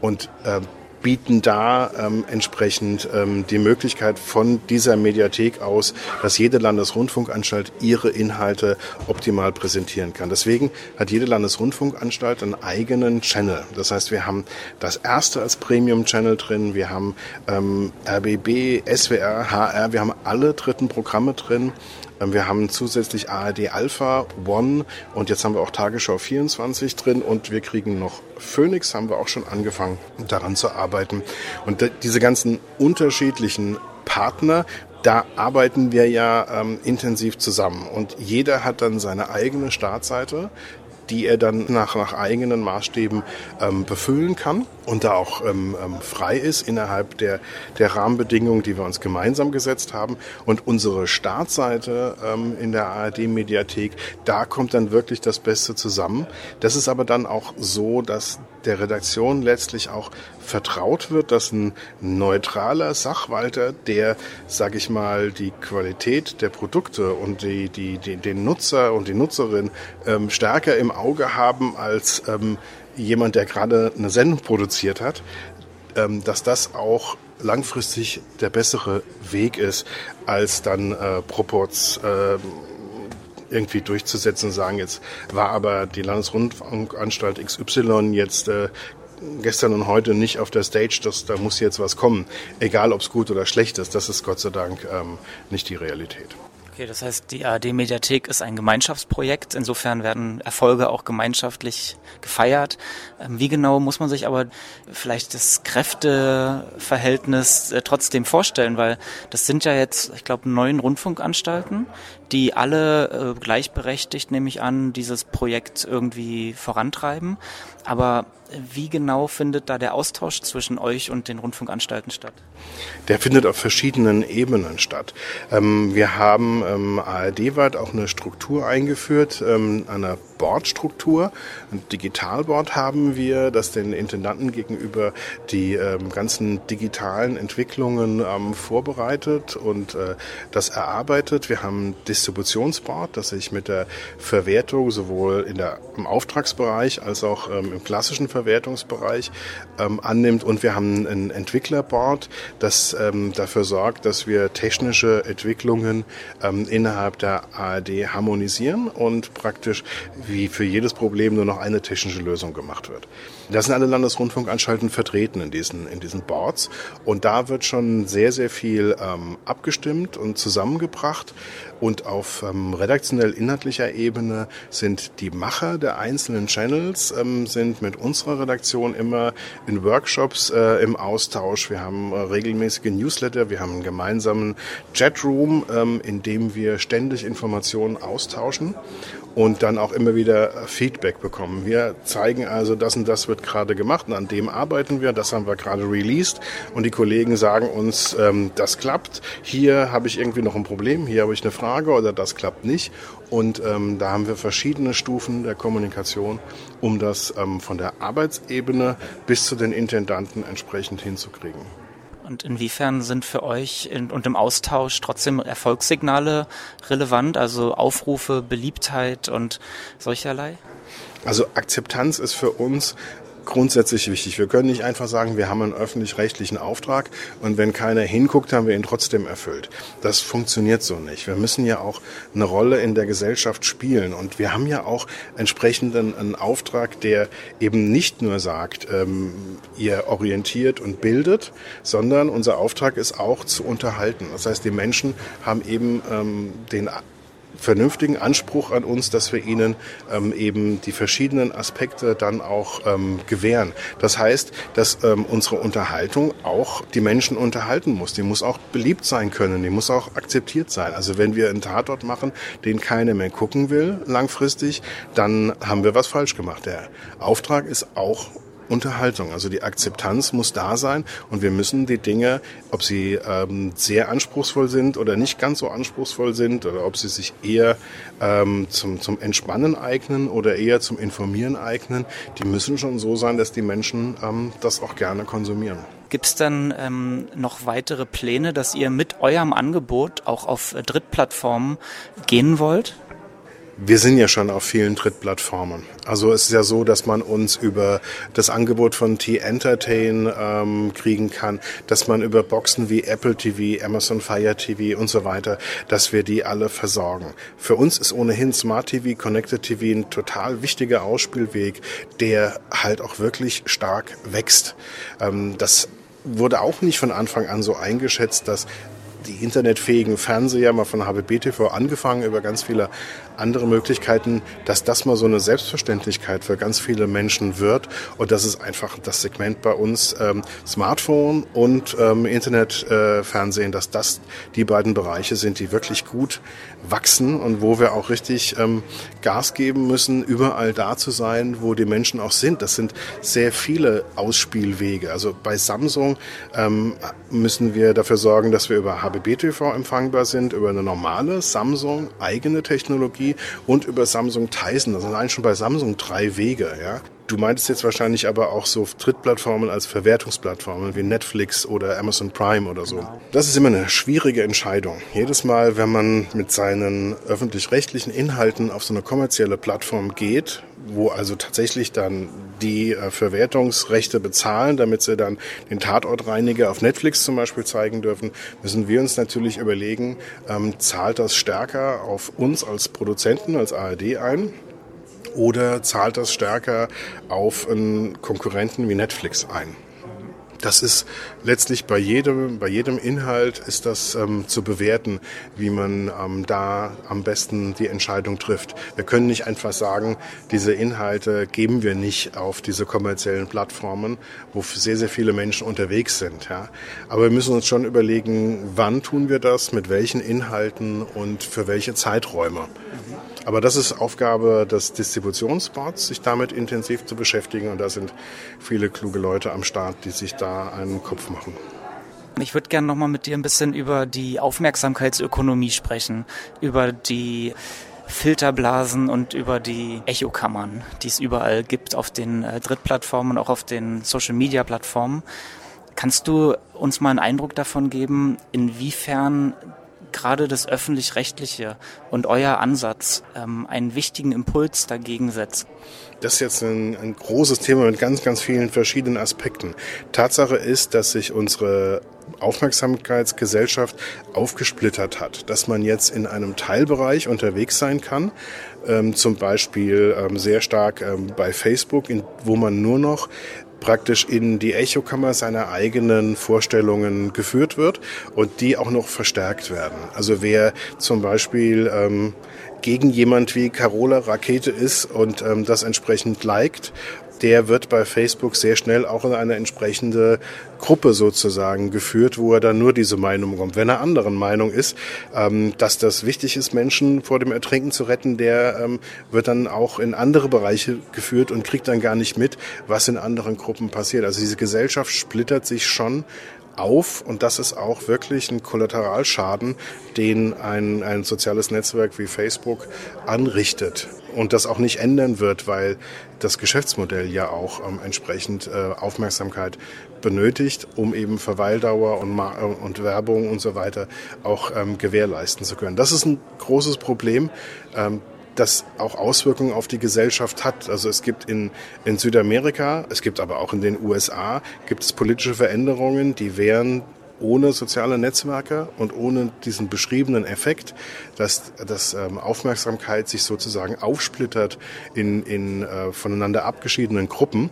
[SPEAKER 4] Und äh, bieten da ähm, entsprechend ähm, die Möglichkeit von dieser Mediathek aus, dass jede Landesrundfunkanstalt ihre Inhalte optimal präsentieren kann. Deswegen hat jede Landesrundfunkanstalt einen eigenen Channel. Das heißt, wir haben das erste als Premium-Channel drin, wir haben ähm, RBB, SWR, HR, wir haben alle dritten Programme drin. Ähm, wir haben zusätzlich ARD Alpha, One und jetzt haben wir auch Tagesschau 24 drin und wir kriegen noch Phoenix, haben wir auch schon angefangen daran zu arbeiten. Und diese ganzen unterschiedlichen Partner, da arbeiten wir ja ähm, intensiv zusammen und jeder hat dann seine eigene Startseite, die er dann nach, nach eigenen Maßstäben ähm, befüllen kann und da auch ähm, ähm, frei ist innerhalb der, der Rahmenbedingungen, die wir uns gemeinsam gesetzt haben. Und unsere Startseite ähm, in der ARD-Mediathek, da kommt dann wirklich das Beste zusammen. Das ist aber dann auch so, dass der Redaktion letztlich auch vertraut wird, dass ein neutraler Sachwalter, der, sage ich mal, die Qualität der Produkte und die, die, die, den Nutzer und die Nutzerin ähm, stärker im Auge haben als ähm, jemand, der gerade eine Sendung produziert hat, ähm, dass das auch langfristig der bessere Weg ist, als dann äh, Proports äh, irgendwie durchzusetzen und sagen, jetzt war aber die Landesrundfunkanstalt XY jetzt äh, gestern und heute nicht auf der Stage, das, da muss jetzt was kommen. Egal, ob es gut oder schlecht ist, das ist Gott sei Dank ähm, nicht die Realität.
[SPEAKER 3] Okay, das heißt, die ARD-Mediathek ist ein Gemeinschaftsprojekt. Insofern werden Erfolge auch gemeinschaftlich gefeiert. Ähm, wie genau muss man sich aber vielleicht das Kräfteverhältnis äh, trotzdem vorstellen? Weil das sind ja jetzt, ich glaube, neun Rundfunkanstalten, die alle äh, gleichberechtigt, nehme ich an, dieses Projekt irgendwie vorantreiben. Aber wie genau findet da der Austausch zwischen euch und den Rundfunkanstalten statt?
[SPEAKER 4] Der findet auf verschiedenen Ebenen statt. Ähm, wir haben ähm, ARD-weit auch eine Struktur eingeführt, ähm, eine Boardstruktur. Ein Digitalboard haben wir, das den Intendanten gegenüber die ähm, ganzen digitalen Entwicklungen ähm, vorbereitet und äh, das erarbeitet. Wir haben ein Distributionsboard, das sich mit der Verwertung sowohl in der, im Auftragsbereich als auch ähm, im klassischen Verwertungsbereich ähm, annimmt. Und wir haben ein Entwicklerboard, das ähm, dafür sorgt, dass wir technische Entwicklungen ähm, innerhalb der ARD harmonisieren und praktisch wie für jedes Problem nur noch eine technische Lösung gemacht wird. Da sind alle Landesrundfunkanstalten vertreten in diesen, in diesen Boards und da wird schon sehr, sehr viel ähm, abgestimmt und zusammengebracht. Und auf ähm, redaktionell-inhaltlicher Ebene sind die Macher der einzelnen Channels, ähm, sind mit unserer Redaktion immer in Workshops äh, im Austausch. Wir haben äh, regelmäßige Newsletter, wir haben einen gemeinsamen Chatroom, ähm, in dem wir ständig Informationen austauschen und dann auch immer wieder Feedback bekommen. Wir zeigen also, das und das wird gerade gemacht und an dem arbeiten wir, das haben wir gerade released und die Kollegen sagen uns, ähm, das klappt, hier habe ich irgendwie noch ein Problem, hier habe ich eine Frage oder das klappt nicht und ähm, da haben wir verschiedene Stufen der Kommunikation, um das ähm, von der Arbeitsebene bis zu den Intendanten entsprechend hinzukriegen.
[SPEAKER 3] Und inwiefern sind für euch in, und im Austausch trotzdem Erfolgssignale relevant, also Aufrufe, Beliebtheit und solcherlei?
[SPEAKER 4] Also Akzeptanz ist für uns grundsätzlich wichtig. Wir können nicht einfach sagen, wir haben einen öffentlich-rechtlichen Auftrag und wenn keiner hinguckt, haben wir ihn trotzdem erfüllt. Das funktioniert so nicht. Wir müssen ja auch eine Rolle in der Gesellschaft spielen und wir haben ja auch entsprechend einen, Auftrag, der eben nicht nur sagt, ähm, ihr orientiert und bildet, sondern unser Auftrag ist auch zu unterhalten. Das heißt, die Menschen haben eben ähm, den vernünftigen Anspruch an uns, dass wir ihnen ähm, eben die verschiedenen Aspekte dann auch ähm, gewähren. Das heißt, dass ähm, unsere Unterhaltung auch die Menschen unterhalten muss. Die muss auch beliebt sein können, die muss auch akzeptiert sein. Also wenn wir einen Tatort machen, den keiner mehr gucken will langfristig, dann haben wir was falsch gemacht. Der Auftrag ist auch Unterhaltung. Also die Akzeptanz muss da sein und wir müssen die Dinge, ob sie ähm, sehr anspruchsvoll sind oder nicht ganz so anspruchsvoll sind oder ob sie sich eher ähm, zum, zum Entspannen eignen oder eher zum Informieren eignen, die müssen schon so sein, dass die Menschen ähm, das auch gerne konsumieren.
[SPEAKER 3] Gibt es dann ähm, noch weitere Pläne, dass ihr mit eurem Angebot auch auf Drittplattformen gehen wollt?
[SPEAKER 4] Wir sind ja schon auf vielen Drittplattformen. Also es ist ja so, dass man uns über das Angebot von T-Entertain ähm, kriegen kann, dass man über Boxen wie Apple TV, Amazon Fire TV und so weiter, dass wir die alle versorgen. Für uns ist ohnehin Smart TV, Connected TV ein total wichtiger Ausspielweg, der halt auch wirklich stark wächst. Ähm, das wurde auch nicht von Anfang an so eingeschätzt, dass die internetfähigen Fernseher mal von HBB-TV angefangen über ganz viele andere Möglichkeiten, dass das mal so eine Selbstverständlichkeit für ganz viele Menschen wird und das ist einfach das Segment bei uns ähm, Smartphone und ähm, Internetfernsehen, äh, dass das die beiden Bereiche sind, die wirklich gut wachsen und wo wir auch richtig ähm, Gas geben müssen, überall da zu sein, wo die Menschen auch sind. Das sind sehr viele Ausspielwege. Also bei Samsung ähm, müssen wir dafür sorgen, dass wir über HBB TV empfangbar sind, über eine normale Samsung eigene Technologie und über Samsung Tyson. Das sind allein schon bei Samsung drei Wege. Ja? Du meintest jetzt wahrscheinlich aber auch so Drittplattformen als Verwertungsplattformen wie Netflix oder Amazon Prime oder so. Genau. Das ist immer eine schwierige Entscheidung. Jedes Mal, wenn man mit seinen öffentlich-rechtlichen Inhalten auf so eine kommerzielle Plattform geht, wo also tatsächlich dann die äh, Verwertungsrechte bezahlen, damit sie dann den Tatortreiniger auf Netflix zum Beispiel zeigen dürfen, müssen wir uns natürlich überlegen, ähm, zahlt das stärker auf uns als Produzenten, als ARD ein? Oder zahlt das stärker auf einen Konkurrenten wie Netflix ein? das ist letztlich bei jedem, bei jedem Inhalt ist das ähm, zu bewerten, wie man ähm, da am besten die Entscheidung trifft. Wir können nicht einfach sagen, diese Inhalte geben wir nicht auf diese kommerziellen Plattformen, wo sehr, sehr viele Menschen unterwegs sind. Ja. Aber wir müssen uns schon überlegen, wann tun wir das, mit welchen Inhalten und für welche Zeiträume. Aber das ist Aufgabe des Distributionsboards, sich damit intensiv zu beschäftigen. Und da sind viele kluge Leute am Start, die sich da einen Kopf machen.
[SPEAKER 3] Ich würde gerne nochmal mit dir ein bisschen über die Aufmerksamkeitsökonomie sprechen, über die Filterblasen und über die Echokammern, die es überall gibt auf den äh, Drittplattformen und auch auf den Social-Media-Plattformen. Kannst du uns mal einen Eindruck davon geben, inwiefern gerade das öffentlich-rechtliche und euer Ansatz ähm, einen wichtigen Impuls dagegen setzt?
[SPEAKER 4] Das ist jetzt ein, ein großes Thema mit ganz, ganz vielen verschiedenen Aspekten. Tatsache ist, dass sich unsere Aufmerksamkeitsgesellschaft aufgesplittert hat, dass man jetzt in einem Teilbereich unterwegs sein kann, ähm, zum Beispiel ähm, sehr stark ähm, bei Facebook, in, wo man nur noch praktisch in die Echokammer seiner eigenen Vorstellungen geführt wird und die auch noch verstärkt werden. Also wer zum Beispiel ähm, gegen jemand wie Carola Rakete ist und ähm, das entsprechend liked der wird bei Facebook sehr schnell auch in eine entsprechende Gruppe sozusagen geführt, wo er dann nur diese Meinung bekommt. Wenn er anderen Meinung ist, ähm, dass das wichtig ist, Menschen vor dem Ertrinken zu retten, der ähm, wird dann auch in andere Bereiche geführt und kriegt dann gar nicht mit, was in anderen Gruppen passiert. Also diese Gesellschaft splittert sich schon auf und das ist auch wirklich ein Kollateralschaden, den ein, ein soziales Netzwerk wie Facebook anrichtet und das auch nicht ändern wird, weil das Geschäftsmodell ja auch ähm, entsprechend äh, Aufmerksamkeit benötigt, um eben Verweildauer und, Ma und Werbung und so weiter auch ähm, gewährleisten zu können. Das ist ein großes Problem. Ähm, das auch Auswirkungen auf die Gesellschaft hat. Also es gibt in, in Südamerika, es gibt aber auch in den USA, gibt es politische Veränderungen, die wären ohne soziale Netzwerke und ohne diesen beschriebenen Effekt, dass, dass ähm, Aufmerksamkeit sich sozusagen aufsplittert in, in äh, voneinander abgeschiedenen Gruppen,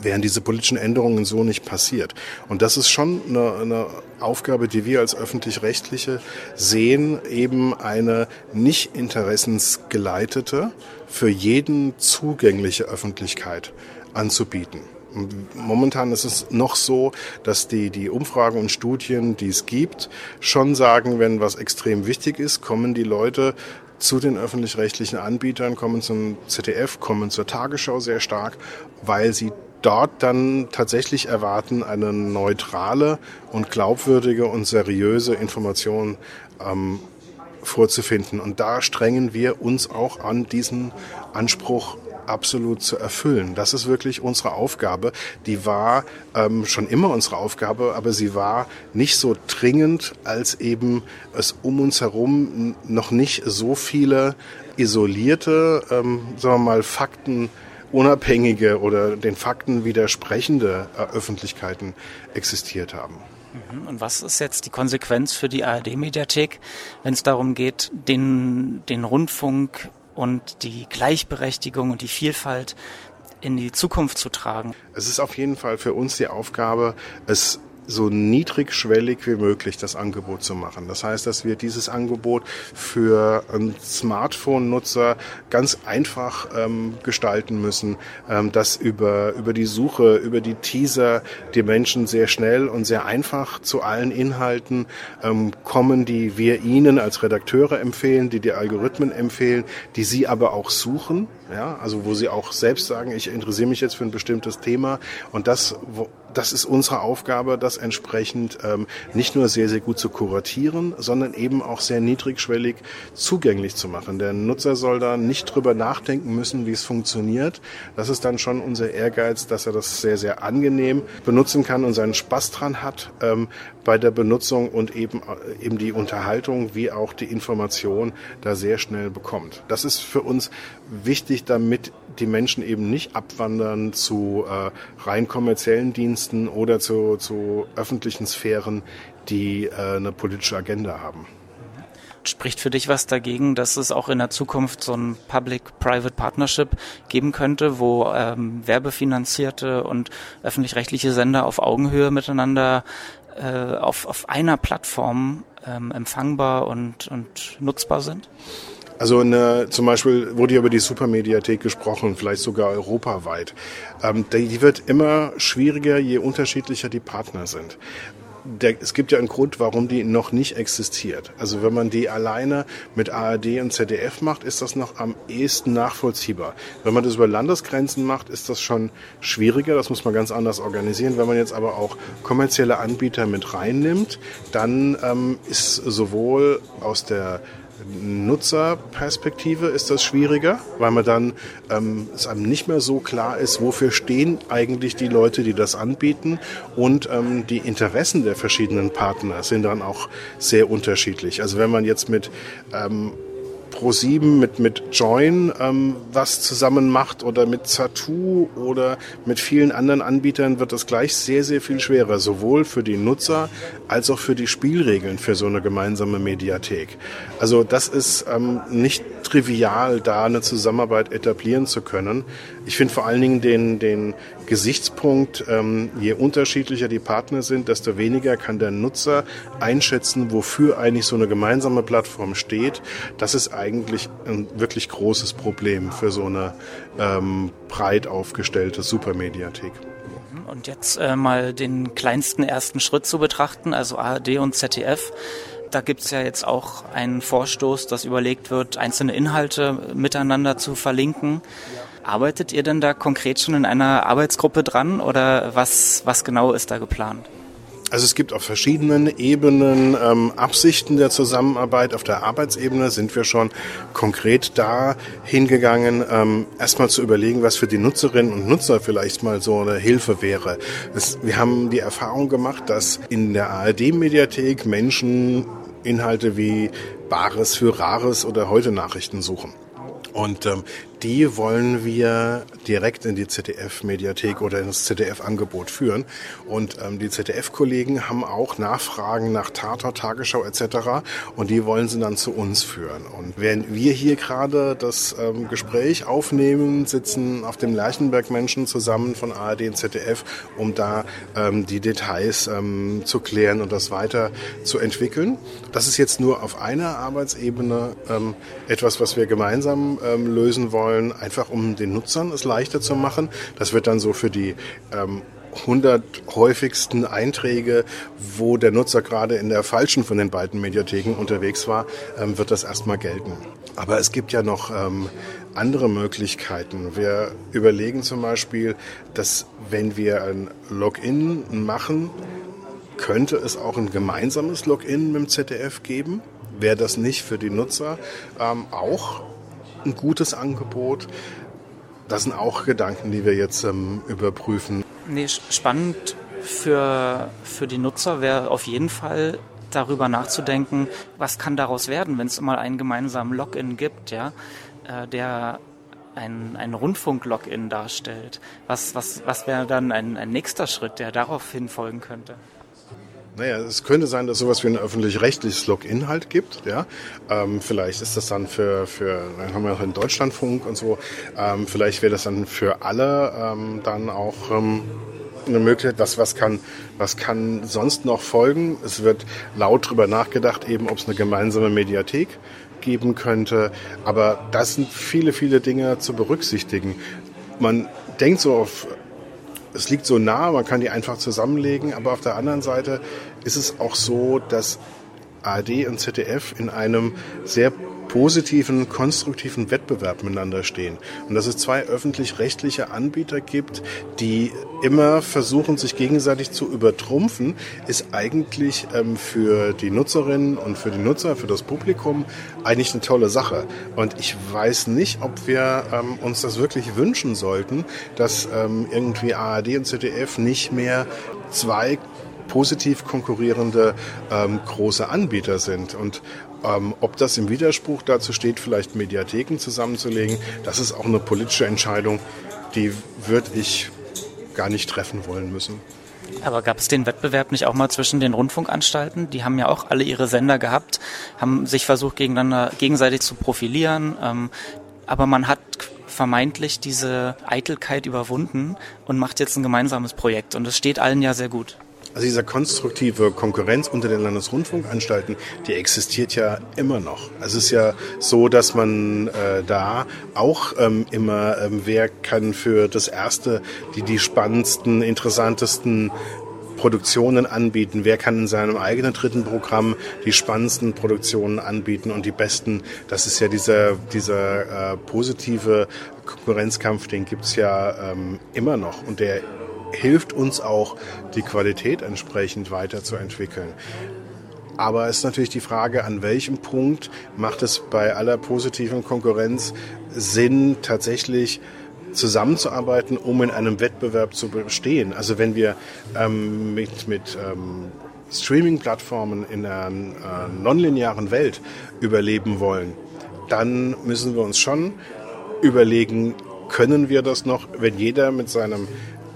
[SPEAKER 4] wären diese politischen Änderungen so nicht passiert. Und das ist schon eine, eine Aufgabe, die wir als öffentlich-rechtliche sehen, eben eine nicht interessensgeleitete, für jeden zugängliche Öffentlichkeit anzubieten. Momentan ist es noch so, dass die, die Umfragen und Studien, die es gibt, schon sagen, wenn was extrem wichtig ist, kommen die Leute zu den öffentlich-rechtlichen Anbietern, kommen zum ZDF, kommen zur Tagesschau sehr stark, weil sie dort dann tatsächlich erwarten, eine neutrale und glaubwürdige und seriöse Information ähm, vorzufinden. Und da strengen wir uns auch an diesen Anspruch absolut zu erfüllen. Das ist wirklich unsere Aufgabe. Die war ähm, schon immer unsere Aufgabe, aber sie war nicht so dringend, als eben es um uns herum noch nicht so viele isolierte, ähm, sagen wir mal, Fakten unabhängige oder den Fakten widersprechende äh, Öffentlichkeiten existiert haben.
[SPEAKER 3] Mhm. Und was ist jetzt die Konsequenz für die ARD-Mediathek, wenn es darum geht, den, den Rundfunk und die Gleichberechtigung und die Vielfalt in die Zukunft zu tragen?
[SPEAKER 4] Es ist auf jeden Fall für uns die Aufgabe, es so niedrigschwellig wie möglich das Angebot zu machen. Das heißt, dass wir dieses Angebot für einen Smartphone-Nutzer ganz einfach ähm, gestalten müssen, ähm, dass über, über die Suche, über die Teaser die Menschen sehr schnell und sehr einfach zu allen Inhalten ähm, kommen, die wir ihnen als Redakteure empfehlen, die die Algorithmen empfehlen, die sie aber auch suchen. Ja, also wo sie auch selbst sagen, ich interessiere mich jetzt für ein bestimmtes Thema und das, wo, das ist unsere Aufgabe, das entsprechend ähm, nicht nur sehr, sehr gut zu kuratieren, sondern eben auch sehr niedrigschwellig zugänglich zu machen. Der Nutzer soll da nicht drüber nachdenken müssen, wie es funktioniert. Das ist dann schon unser Ehrgeiz, dass er das sehr, sehr angenehm benutzen kann und seinen Spaß dran hat ähm, bei der Benutzung und eben, äh, eben die Unterhaltung wie auch die Information da sehr schnell bekommt. Das ist für uns wichtig, damit die Menschen eben nicht abwandern zu äh, rein kommerziellen Diensten oder zu, zu öffentlichen Sphären, die äh, eine politische Agenda haben.
[SPEAKER 3] Spricht für dich was dagegen, dass es auch in der Zukunft so ein Public-Private Partnership geben könnte, wo ähm, werbefinanzierte und öffentlich-rechtliche Sender auf Augenhöhe miteinander äh, auf, auf einer Plattform ähm, empfangbar und, und nutzbar sind?
[SPEAKER 4] Also eine, zum Beispiel wurde ja über die Supermediathek gesprochen, vielleicht sogar europaweit. Ähm, die wird immer schwieriger, je unterschiedlicher die Partner sind der, es gibt ja einen Grund, warum die noch nicht existiert. Also wenn man die alleine mit ARD und ZDF macht, ist das noch am ehesten nachvollziehbar. Wenn man das über Landesgrenzen macht, ist das schon schwieriger. Das muss man ganz anders organisieren. Wenn man jetzt aber auch kommerzielle Anbieter mit reinnimmt, dann ähm, ist sowohl aus der Nutzerperspektive ist das schwieriger, weil man dann ähm, es einem nicht mehr so klar ist, wofür stehen eigentlich die Leute, die das anbieten und ähm, die Interessen der verschiedenen Partner sind dann auch sehr unterschiedlich. Also wenn man jetzt mit ähm, Pro7 mit, mit Join ähm, was zusammen macht oder mit Zatu oder mit vielen anderen Anbietern wird das gleich sehr, sehr viel schwerer, sowohl für die Nutzer als auch für die Spielregeln für so eine gemeinsame Mediathek. Also das ist ähm, nicht trivial, da eine Zusammenarbeit etablieren zu können. Ich finde vor allen Dingen den, den Gesichtspunkt, ähm, je unterschiedlicher die Partner sind, desto weniger kann der Nutzer einschätzen, wofür eigentlich so eine gemeinsame Plattform steht. Das ist eigentlich ein wirklich großes Problem für so eine ähm, breit aufgestellte Supermediathek.
[SPEAKER 3] Und jetzt äh, mal den kleinsten ersten Schritt zu betrachten, also ARD und ZDF. Da gibt es ja jetzt auch einen Vorstoß, dass überlegt wird, einzelne Inhalte miteinander zu verlinken. Arbeitet ihr denn da konkret schon in einer Arbeitsgruppe dran oder was, was genau ist da geplant?
[SPEAKER 4] Also es gibt auf verschiedenen Ebenen ähm, Absichten der Zusammenarbeit. Auf der Arbeitsebene sind wir schon konkret da hingegangen, ähm, erstmal zu überlegen, was für die Nutzerinnen und Nutzer vielleicht mal so eine Hilfe wäre. Es, wir haben die Erfahrung gemacht, dass in der ARD-Mediathek Menschen Inhalte wie Bares für Rares oder heute Nachrichten suchen. Und ähm, die wollen wir direkt in die ZDF-Mediathek oder ins ZDF-Angebot führen. Und ähm, die ZDF-Kollegen haben auch Nachfragen nach Tatort, Tagesschau etc. Und die wollen sie dann zu uns führen. Und während wir hier gerade das ähm, Gespräch aufnehmen, sitzen auf dem Lerchenberg Menschen zusammen von ARD und ZDF, um da ähm, die Details ähm, zu klären und das weiter zu entwickeln. Das ist jetzt nur auf einer Arbeitsebene ähm, etwas, was wir gemeinsam ähm, lösen wollen wollen, einfach um den Nutzern es leichter zu machen. Das wird dann so für die ähm, 100 häufigsten Einträge, wo der Nutzer gerade in der falschen von den beiden Mediatheken unterwegs war, ähm, wird das erstmal gelten. Aber es gibt ja noch ähm, andere Möglichkeiten. Wir überlegen zum Beispiel, dass wenn wir ein Login machen, könnte es auch ein gemeinsames Login mit dem ZDF geben. Wäre das nicht für die Nutzer ähm, auch ein gutes Angebot. Das sind auch Gedanken, die wir jetzt ähm, überprüfen.
[SPEAKER 3] Nee, spannend für, für die Nutzer wäre auf jeden Fall darüber nachzudenken, was kann daraus werden, wenn es mal einen gemeinsamen Login gibt, ja, äh, der ein, Rundfunk-Login darstellt. Was, was, was wäre dann ein, ein nächster Schritt, der darauf hinfolgen könnte?
[SPEAKER 4] Naja, es könnte sein, dass sowas wie ein öffentlich-rechtliches Login halt gibt. Ja? Ähm, vielleicht ist das dann für, für, dann haben wir auch in Deutschlandfunk und so, ähm, vielleicht wäre das dann für alle ähm, dann auch ähm, eine Möglichkeit, was, was, kann, was kann sonst noch folgen. Es wird laut drüber nachgedacht, eben ob es eine gemeinsame Mediathek geben könnte. Aber das sind viele, viele Dinge zu berücksichtigen. Man denkt so auf es liegt so nah, man kann die einfach zusammenlegen, aber auf der anderen Seite ist es auch so, dass ARD und ZDF in einem sehr positiven, konstruktiven Wettbewerb miteinander stehen. Und dass es zwei öffentlich-rechtliche Anbieter gibt, die immer versuchen, sich gegenseitig zu übertrumpfen, ist eigentlich ähm, für die Nutzerinnen und für die Nutzer, für das Publikum eigentlich eine tolle Sache. Und ich weiß nicht, ob wir ähm, uns das wirklich wünschen sollten, dass ähm, irgendwie ARD und ZDF nicht mehr zwei positiv konkurrierende ähm, große Anbieter sind. Und ähm, ob das im Widerspruch dazu steht, vielleicht Mediatheken zusammenzulegen, das ist auch eine politische Entscheidung, die würde ich gar nicht treffen wollen müssen.
[SPEAKER 3] Aber gab es den Wettbewerb nicht auch mal zwischen den Rundfunkanstalten? Die haben ja auch alle ihre Sender gehabt, haben sich versucht, gegeneinander gegenseitig zu profilieren. Ähm, aber man hat vermeintlich diese Eitelkeit überwunden und macht jetzt ein gemeinsames Projekt. Und es steht allen ja sehr gut.
[SPEAKER 4] Also diese konstruktive Konkurrenz unter den Landesrundfunkanstalten, die existiert ja immer noch. Also es ist ja so, dass man äh, da auch ähm, immer, ähm, wer kann für das Erste die, die spannendsten, interessantesten Produktionen anbieten, wer kann in seinem eigenen dritten Programm die spannendsten Produktionen anbieten und die besten. Das ist ja dieser, dieser äh, positive Konkurrenzkampf, den gibt's ja ähm, immer noch und der hilft uns auch, die Qualität entsprechend weiterzuentwickeln. Aber es ist natürlich die Frage, an welchem Punkt macht es bei aller positiven Konkurrenz Sinn, tatsächlich zusammenzuarbeiten, um in einem Wettbewerb zu bestehen. Also wenn wir ähm, mit, mit ähm, Streaming-Plattformen in einer äh, nonlinearen Welt überleben wollen, dann müssen wir uns schon überlegen, können wir das noch, wenn jeder mit seinem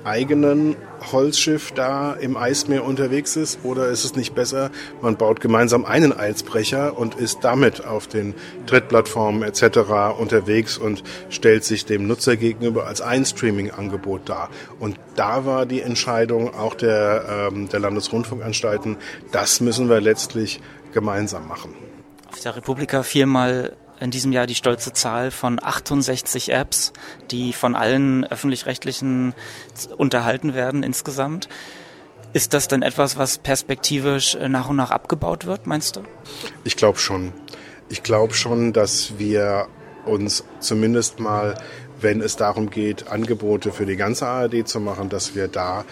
[SPEAKER 4] eigenen Holzschiff da im Eismeer unterwegs ist? Oder ist es nicht besser, man baut gemeinsam einen Eisbrecher und ist damit auf den Trittplattformen etc. unterwegs und stellt sich dem Nutzer gegenüber als ein Streaming-Angebot dar? Und da war die Entscheidung auch der, ähm, der Landesrundfunkanstalten, das müssen wir letztlich gemeinsam machen.
[SPEAKER 3] Auf der Republika viermal in diesem Jahr die stolze Zahl von 68 Apps, die von allen öffentlich-rechtlichen unterhalten werden insgesamt. Ist das denn etwas, was perspektivisch äh, nach und nach abgebaut wird, meinst du?
[SPEAKER 4] Ich glaube schon. Ich glaube schon, dass wir uns zumindest mal, wenn es darum geht, Angebote für die ganze ARD zu machen, dass wir da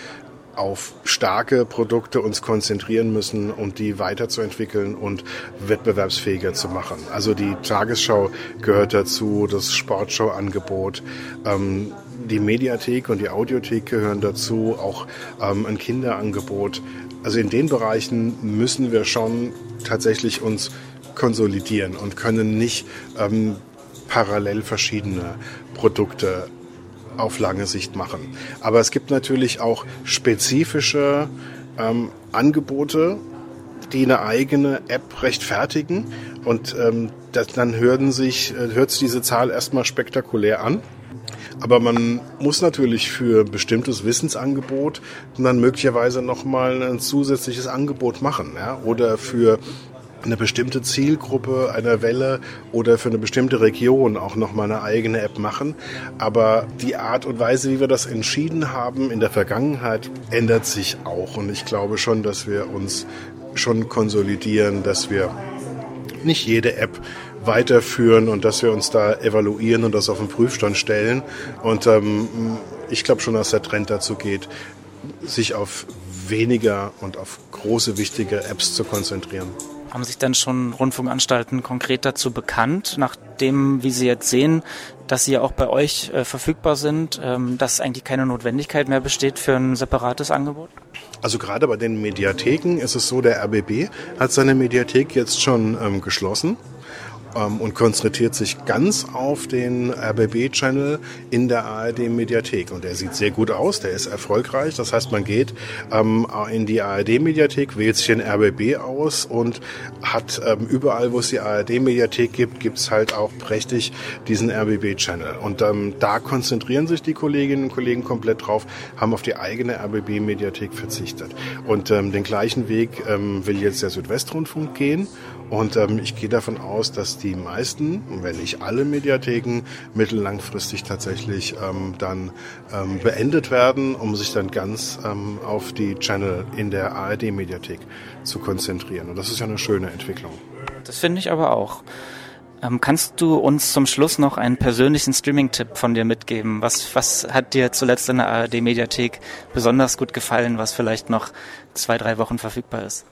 [SPEAKER 4] auf starke Produkte uns konzentrieren müssen und die weiterzuentwickeln und wettbewerbsfähiger zu machen. Also die Tagesschau gehört dazu, das Sportschau-Angebot, ähm, die Mediathek und die Audiothek gehören dazu, auch ähm, ein Kinderangebot. Also in den Bereichen müssen wir schon tatsächlich uns konsolidieren und können nicht ähm, parallel verschiedene Produkte auf lange Sicht machen. Aber es gibt natürlich auch spezifische ähm, Angebote, die eine eigene App rechtfertigen. Und ähm, das, dann hören sich, äh, hört sich diese Zahl erstmal spektakulär an. Aber man muss natürlich für bestimmtes Wissensangebot dann möglicherweise nochmal ein zusätzliches Angebot machen. Ja? Oder für eine bestimmte Zielgruppe einer Welle oder für eine bestimmte Region auch nochmal eine eigene App machen. Aber die Art und Weise, wie wir das entschieden haben in der Vergangenheit, ändert sich auch. Und ich glaube schon, dass wir uns schon konsolidieren, dass wir nicht jede App weiterführen und dass wir uns da evaluieren und das auf den Prüfstand stellen. Und ähm, ich glaube schon, dass der Trend dazu geht, sich auf weniger und auf große, wichtige Apps zu konzentrieren.
[SPEAKER 3] Haben sich denn schon Rundfunkanstalten konkret dazu bekannt, nachdem, wie sie jetzt sehen, dass sie ja auch bei euch äh, verfügbar sind, ähm, dass eigentlich keine Notwendigkeit mehr besteht für ein separates Angebot?
[SPEAKER 4] Also gerade bei den Mediatheken ist es so, der RBB hat seine Mediathek jetzt schon ähm, geschlossen ähm, und konzentriert sich ganz auf den RBB-Channel in der ARD-Mediathek. Und der sieht sehr gut aus, der ist erfolgreich. Das heißt, man geht ähm, in die ARD-Mediathek, wählt sich den RBB aus und hat ähm, überall, wo es die ARD-Mediathek gibt, gibt's halt auch prächtig diesen RBB-Channel. Und ähm, da konzentrieren sich die Kolleginnen und Kollegen komplett drauf, haben auf die eigene RBB-Mediathek verzichtet. Und ähm, den gleichen Weg ähm, will jetzt der Südwestrundfunk gehen. Und ähm, ich gehe davon aus, dass die meisten, wenn nicht alle Mediatheken, mittellangfristig tatsächlich ähm, dann ähm, beendet werden, um sich dann ganz ähm, auf die Channel in der ARD-Mediathek zu konzentrieren. Und das ist ja eine schöne Entwicklung.
[SPEAKER 3] Das finde ich aber auch. Ähm, kannst du uns zum Schluss noch einen persönlichen Streaming-Tipp von dir mitgeben? Was, was hat dir zuletzt in der ARD-Mediathek besonders gut gefallen, was vielleicht noch zwei, drei Wochen verfügbar ist?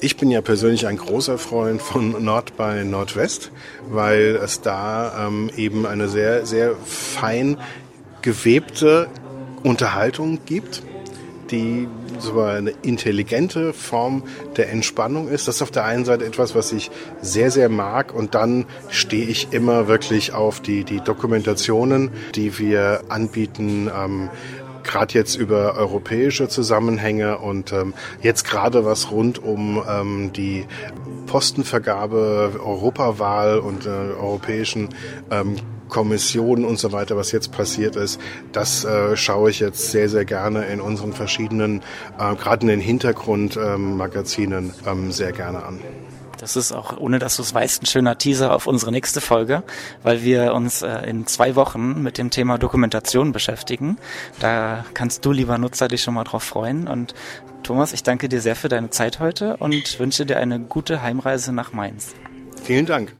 [SPEAKER 4] Ich bin ja persönlich ein großer Freund von Nord bei Nordwest, weil es da ähm, eben eine sehr, sehr fein gewebte Unterhaltung gibt, die so eine intelligente Form der Entspannung ist. Das ist auf der einen Seite etwas, was ich sehr, sehr mag und dann stehe ich immer wirklich auf die, die Dokumentationen, die wir anbieten. Ähm, gerade jetzt über europäische Zusammenhänge und ähm, jetzt gerade was rund um ähm, die Postenvergabe, Europawahl und äh, europäischen ähm, Kommissionen und so weiter, was jetzt passiert ist, das äh, schaue ich jetzt sehr, sehr gerne in unseren verschiedenen, äh, gerade in den Hintergrundmagazinen, ähm, sehr gerne an.
[SPEAKER 3] Das ist auch, ohne dass du es weißt, ein schöner Teaser auf unsere nächste Folge, weil wir uns äh, in zwei Wochen mit dem Thema Dokumentation beschäftigen. Da kannst du, lieber Nutzer, dich schon mal drauf freuen. Und Thomas, ich danke dir sehr für deine Zeit heute und wünsche dir eine gute Heimreise nach Mainz.
[SPEAKER 4] Vielen Dank.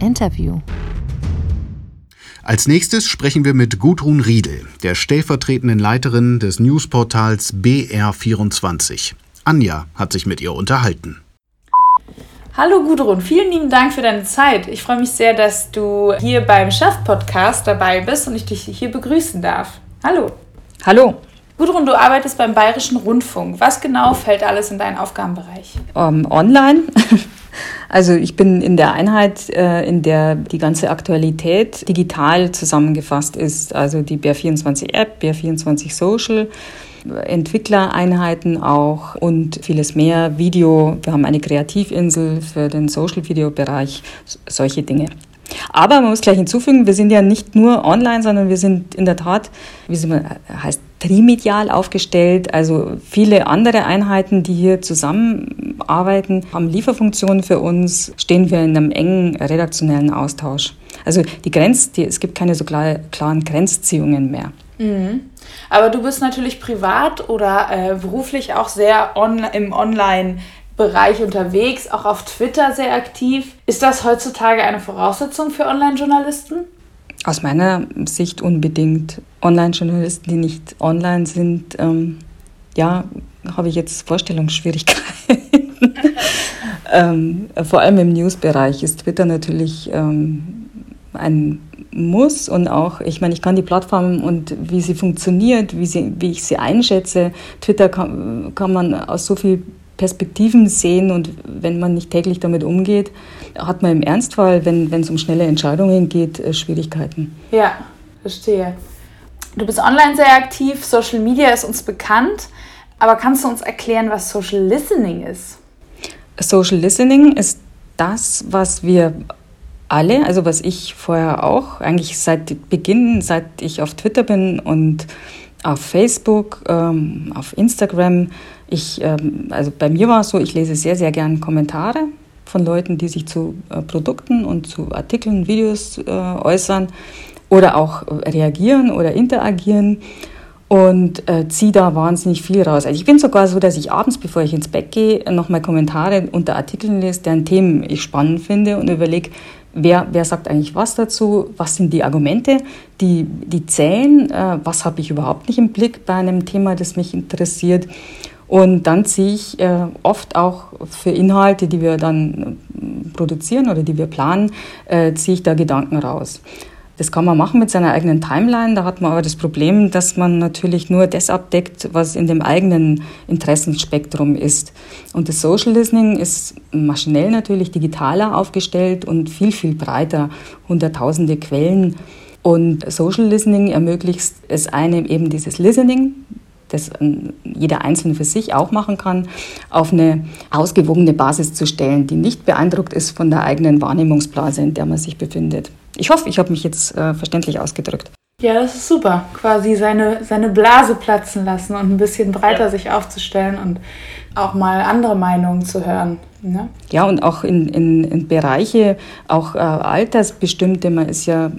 [SPEAKER 2] Interview.
[SPEAKER 1] Als nächstes sprechen wir mit Gudrun Riedel, der stellvertretenden Leiterin des Newsportals BR24. Anja hat sich mit ihr unterhalten.
[SPEAKER 5] Hallo Gudrun, vielen lieben Dank für deine Zeit. Ich freue mich sehr, dass du hier beim Chef-Podcast dabei bist und ich dich hier begrüßen darf. Hallo.
[SPEAKER 6] Hallo.
[SPEAKER 5] Gudrun, du arbeitest beim Bayerischen Rundfunk. Was genau fällt alles in deinen Aufgabenbereich?
[SPEAKER 6] Um, ähm, online. Also ich bin in der Einheit, äh, in der die ganze Aktualität digital zusammengefasst ist. Also die BR24 App, BR24 Social. Entwicklereinheiten auch und vieles mehr. Video, wir haben eine Kreativinsel für den Social-Video-Bereich, solche Dinge. Aber man muss gleich hinzufügen, wir sind ja nicht nur online, sondern wir sind in der Tat, wie es heißt, trimedial aufgestellt. Also viele andere Einheiten, die hier zusammenarbeiten, haben Lieferfunktionen für uns, stehen wir in einem engen redaktionellen Austausch. Also die Grenz, die, es gibt keine so klar, klaren Grenzziehungen mehr.
[SPEAKER 5] Mhm. Aber du bist natürlich privat oder äh, beruflich auch sehr on, im Online-Bereich unterwegs, auch auf Twitter sehr aktiv. Ist das heutzutage eine Voraussetzung für Online-Journalisten?
[SPEAKER 6] Aus meiner Sicht unbedingt. Online-Journalisten, die nicht online sind, ähm, ja, habe ich jetzt Vorstellungsschwierigkeiten. ähm, vor allem im News-Bereich ist Twitter natürlich ähm, ein muss und auch, ich meine, ich kann die Plattform und wie sie funktioniert, wie, sie, wie ich sie einschätze. Twitter kann, kann man aus so vielen Perspektiven sehen und wenn man nicht täglich damit umgeht, hat man im Ernstfall, wenn es um schnelle Entscheidungen geht, äh, Schwierigkeiten.
[SPEAKER 5] Ja, verstehe. Du bist online sehr aktiv, Social Media ist uns bekannt, aber kannst du uns erklären, was Social Listening ist?
[SPEAKER 6] Social Listening ist das, was wir alle, also was ich vorher auch, eigentlich seit Beginn, seit ich auf Twitter bin und auf Facebook, ähm, auf Instagram. Ich, ähm, also bei mir war es so, ich lese sehr, sehr gern Kommentare von Leuten, die sich zu äh, Produkten und zu Artikeln, Videos äh, äußern oder auch reagieren oder interagieren und äh, ziehe da wahnsinnig viel raus. Also ich bin sogar so, dass ich abends, bevor ich ins Bett gehe, nochmal Kommentare unter Artikeln lese, deren Themen ich spannend finde und überlege, wer, wer sagt eigentlich was dazu, was sind die Argumente, die, die zählen, äh, was habe ich überhaupt nicht im Blick bei einem Thema, das mich interessiert. Und dann ziehe ich äh, oft auch für Inhalte, die wir dann äh, produzieren oder die wir planen, äh, ziehe ich da Gedanken raus. Das kann man machen mit seiner eigenen Timeline. Da hat man aber das Problem, dass man natürlich nur das abdeckt, was in dem eigenen Interessenspektrum ist. Und das Social Listening ist maschinell natürlich digitaler aufgestellt und viel, viel breiter. Hunderttausende Quellen. Und Social Listening ermöglicht es einem eben dieses Listening, das jeder Einzelne für sich auch machen kann, auf eine ausgewogene Basis zu stellen, die nicht beeindruckt ist von der eigenen Wahrnehmungsblase, in der man sich befindet. Ich hoffe, ich habe mich jetzt äh, verständlich ausgedrückt.
[SPEAKER 5] Ja, das ist super. Quasi seine, seine Blase platzen lassen und ein bisschen breiter ja. sich aufzustellen und auch mal andere Meinungen zu hören. Ne?
[SPEAKER 6] Ja, und auch in, in, in Bereiche, auch äh, altersbestimmte, man ist ja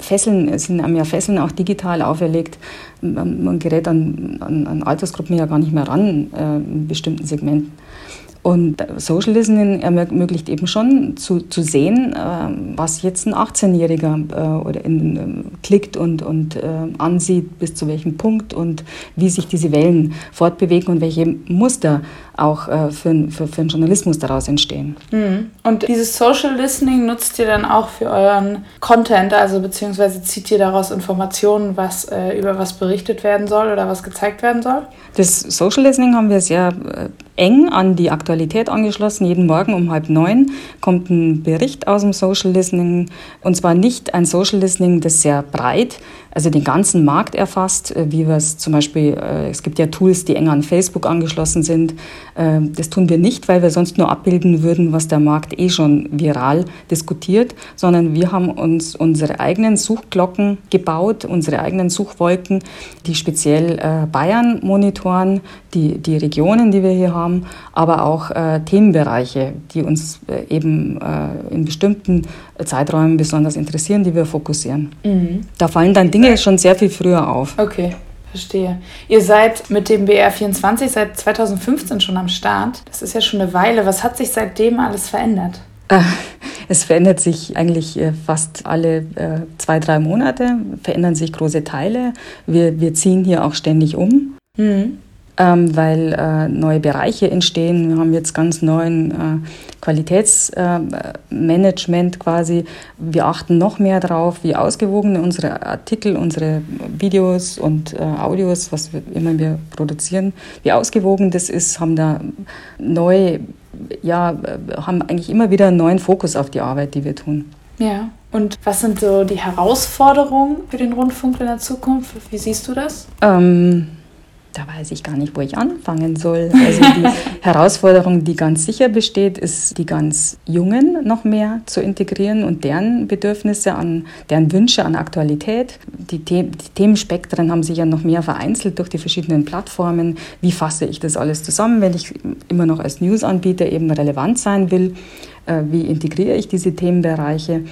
[SPEAKER 6] Fesseln, es sind einem ja Fesseln auch digital auferlegt. Man, man gerät an, an, an, Altersgruppen ja gar nicht mehr ran äh, in bestimmten Segmenten. Und Social Listening ermöglicht eben schon zu, zu sehen, äh, was jetzt ein 18-Jähriger äh, oder in, äh, klickt und, und äh, ansieht, bis zu welchem Punkt und wie sich diese Wellen fortbewegen und welche Muster auch äh, für, für, für den Journalismus daraus entstehen.
[SPEAKER 5] Mhm. Und dieses Social Listening nutzt ihr dann auch für euren Content, also beziehungsweise zieht ihr daraus Informationen, was über was berichtet werden soll oder was gezeigt werden soll?
[SPEAKER 6] Das Social Listening haben wir sehr eng an die Aktualität angeschlossen. Jeden Morgen um halb neun kommt ein Bericht aus dem Social Listening. Und zwar nicht ein Social Listening, das sehr breit also den ganzen Markt erfasst, äh, wie wir es zum Beispiel, äh, es gibt ja Tools, die eng an Facebook angeschlossen sind. Äh, das tun wir nicht, weil wir sonst nur abbilden würden, was der Markt eh schon viral diskutiert, sondern wir haben uns unsere eigenen Suchglocken gebaut, unsere eigenen Suchwolken, die speziell Bayern monitoren, die, die Regionen, die wir hier haben, aber auch Themenbereiche, die uns eben in bestimmten Zeiträumen besonders interessieren, die wir fokussieren. Mhm. Da fallen dann Dinge schon sehr viel früher auf.
[SPEAKER 5] Okay. Verstehe. Ihr seid mit dem BR24 seit 2015 schon am Start. Das ist ja schon eine Weile. Was hat sich seitdem alles verändert?
[SPEAKER 6] Es verändert sich eigentlich äh, fast alle äh, zwei, drei Monate, verändern sich große Teile. Wir, wir ziehen hier auch ständig um. Mhm ähm, weil äh, neue Bereiche entstehen. Wir haben jetzt ganz neuen äh, Qualitätsmanagement äh, quasi. Wir achten noch mehr darauf, wie ausgewogen unsere Artikel, unsere Videos und äh, Audios, was wir immer wir produzieren, wie ausgewogen das ist, haben da neu, ja, äh, haben eigentlich immer wieder einen neuen Fokus auf die Arbeit, die wir tun.
[SPEAKER 5] Ja. Und was sind so die Herausforderungen für den Rundfunk in der Zukunft? Wie siehst du das?
[SPEAKER 6] Ähm, da weiß ich gar nicht, wo ich anfangen soll. Also die Herausforderung, die ganz sicher besteht, ist, die ganz Jungen noch mehr zu integrieren und deren Bedürfnisse an, deren Wünsche an Aktualität. Die, The die Themenspektren haben sich ja noch mehr vereinzelt durch die verschiedenen Plattformen. Wie fasse ich das alles zusammen, wenn ich immer noch als Newsanbieter eben relevant sein will? Äh, wie integriere ich diese Themenbereiche?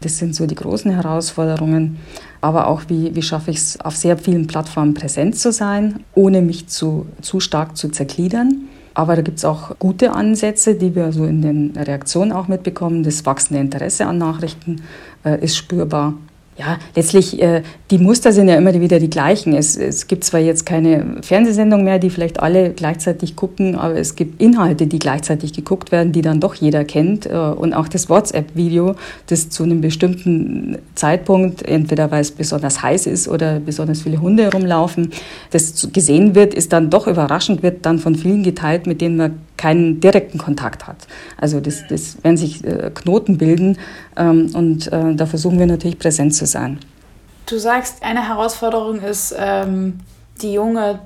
[SPEAKER 6] Das sind so die großen Herausforderungen aber auch wie, wie schaffe ich es, auf sehr vielen Plattformen präsent zu sein, ohne mich zu, zu stark zu zergliedern. Aber da gibt es auch gute Ansätze, die wir so in den Reaktionen auch mitbekommen. Das wachsende Interesse an Nachrichten äh, ist spürbar ja, letztlich, äh, die Muster sind ja immer wieder die gleichen. Es, es gibt zwar jetzt keine Fernsehsendung mehr, die vielleicht alle gleichzeitig gucken, aber es gibt Inhalte, die gleichzeitig geguckt werden, die dann doch jeder kennt. Äh, und auch das WhatsApp-Video, das zu einem bestimmten Zeitpunkt, entweder weil es besonders heiß ist oder besonders viele Hunde herumlaufen, das gesehen wird, ist dann doch überraschend, wird dann von vielen geteilt, mit denen man keinen direkten Kontakt hat. Also das, das werden sich äh, Knoten bilden ähm, und äh, da versuchen wir natürlich präsent zu sein.
[SPEAKER 5] Du sagst, eine Herausforderung ist, ähm, die junge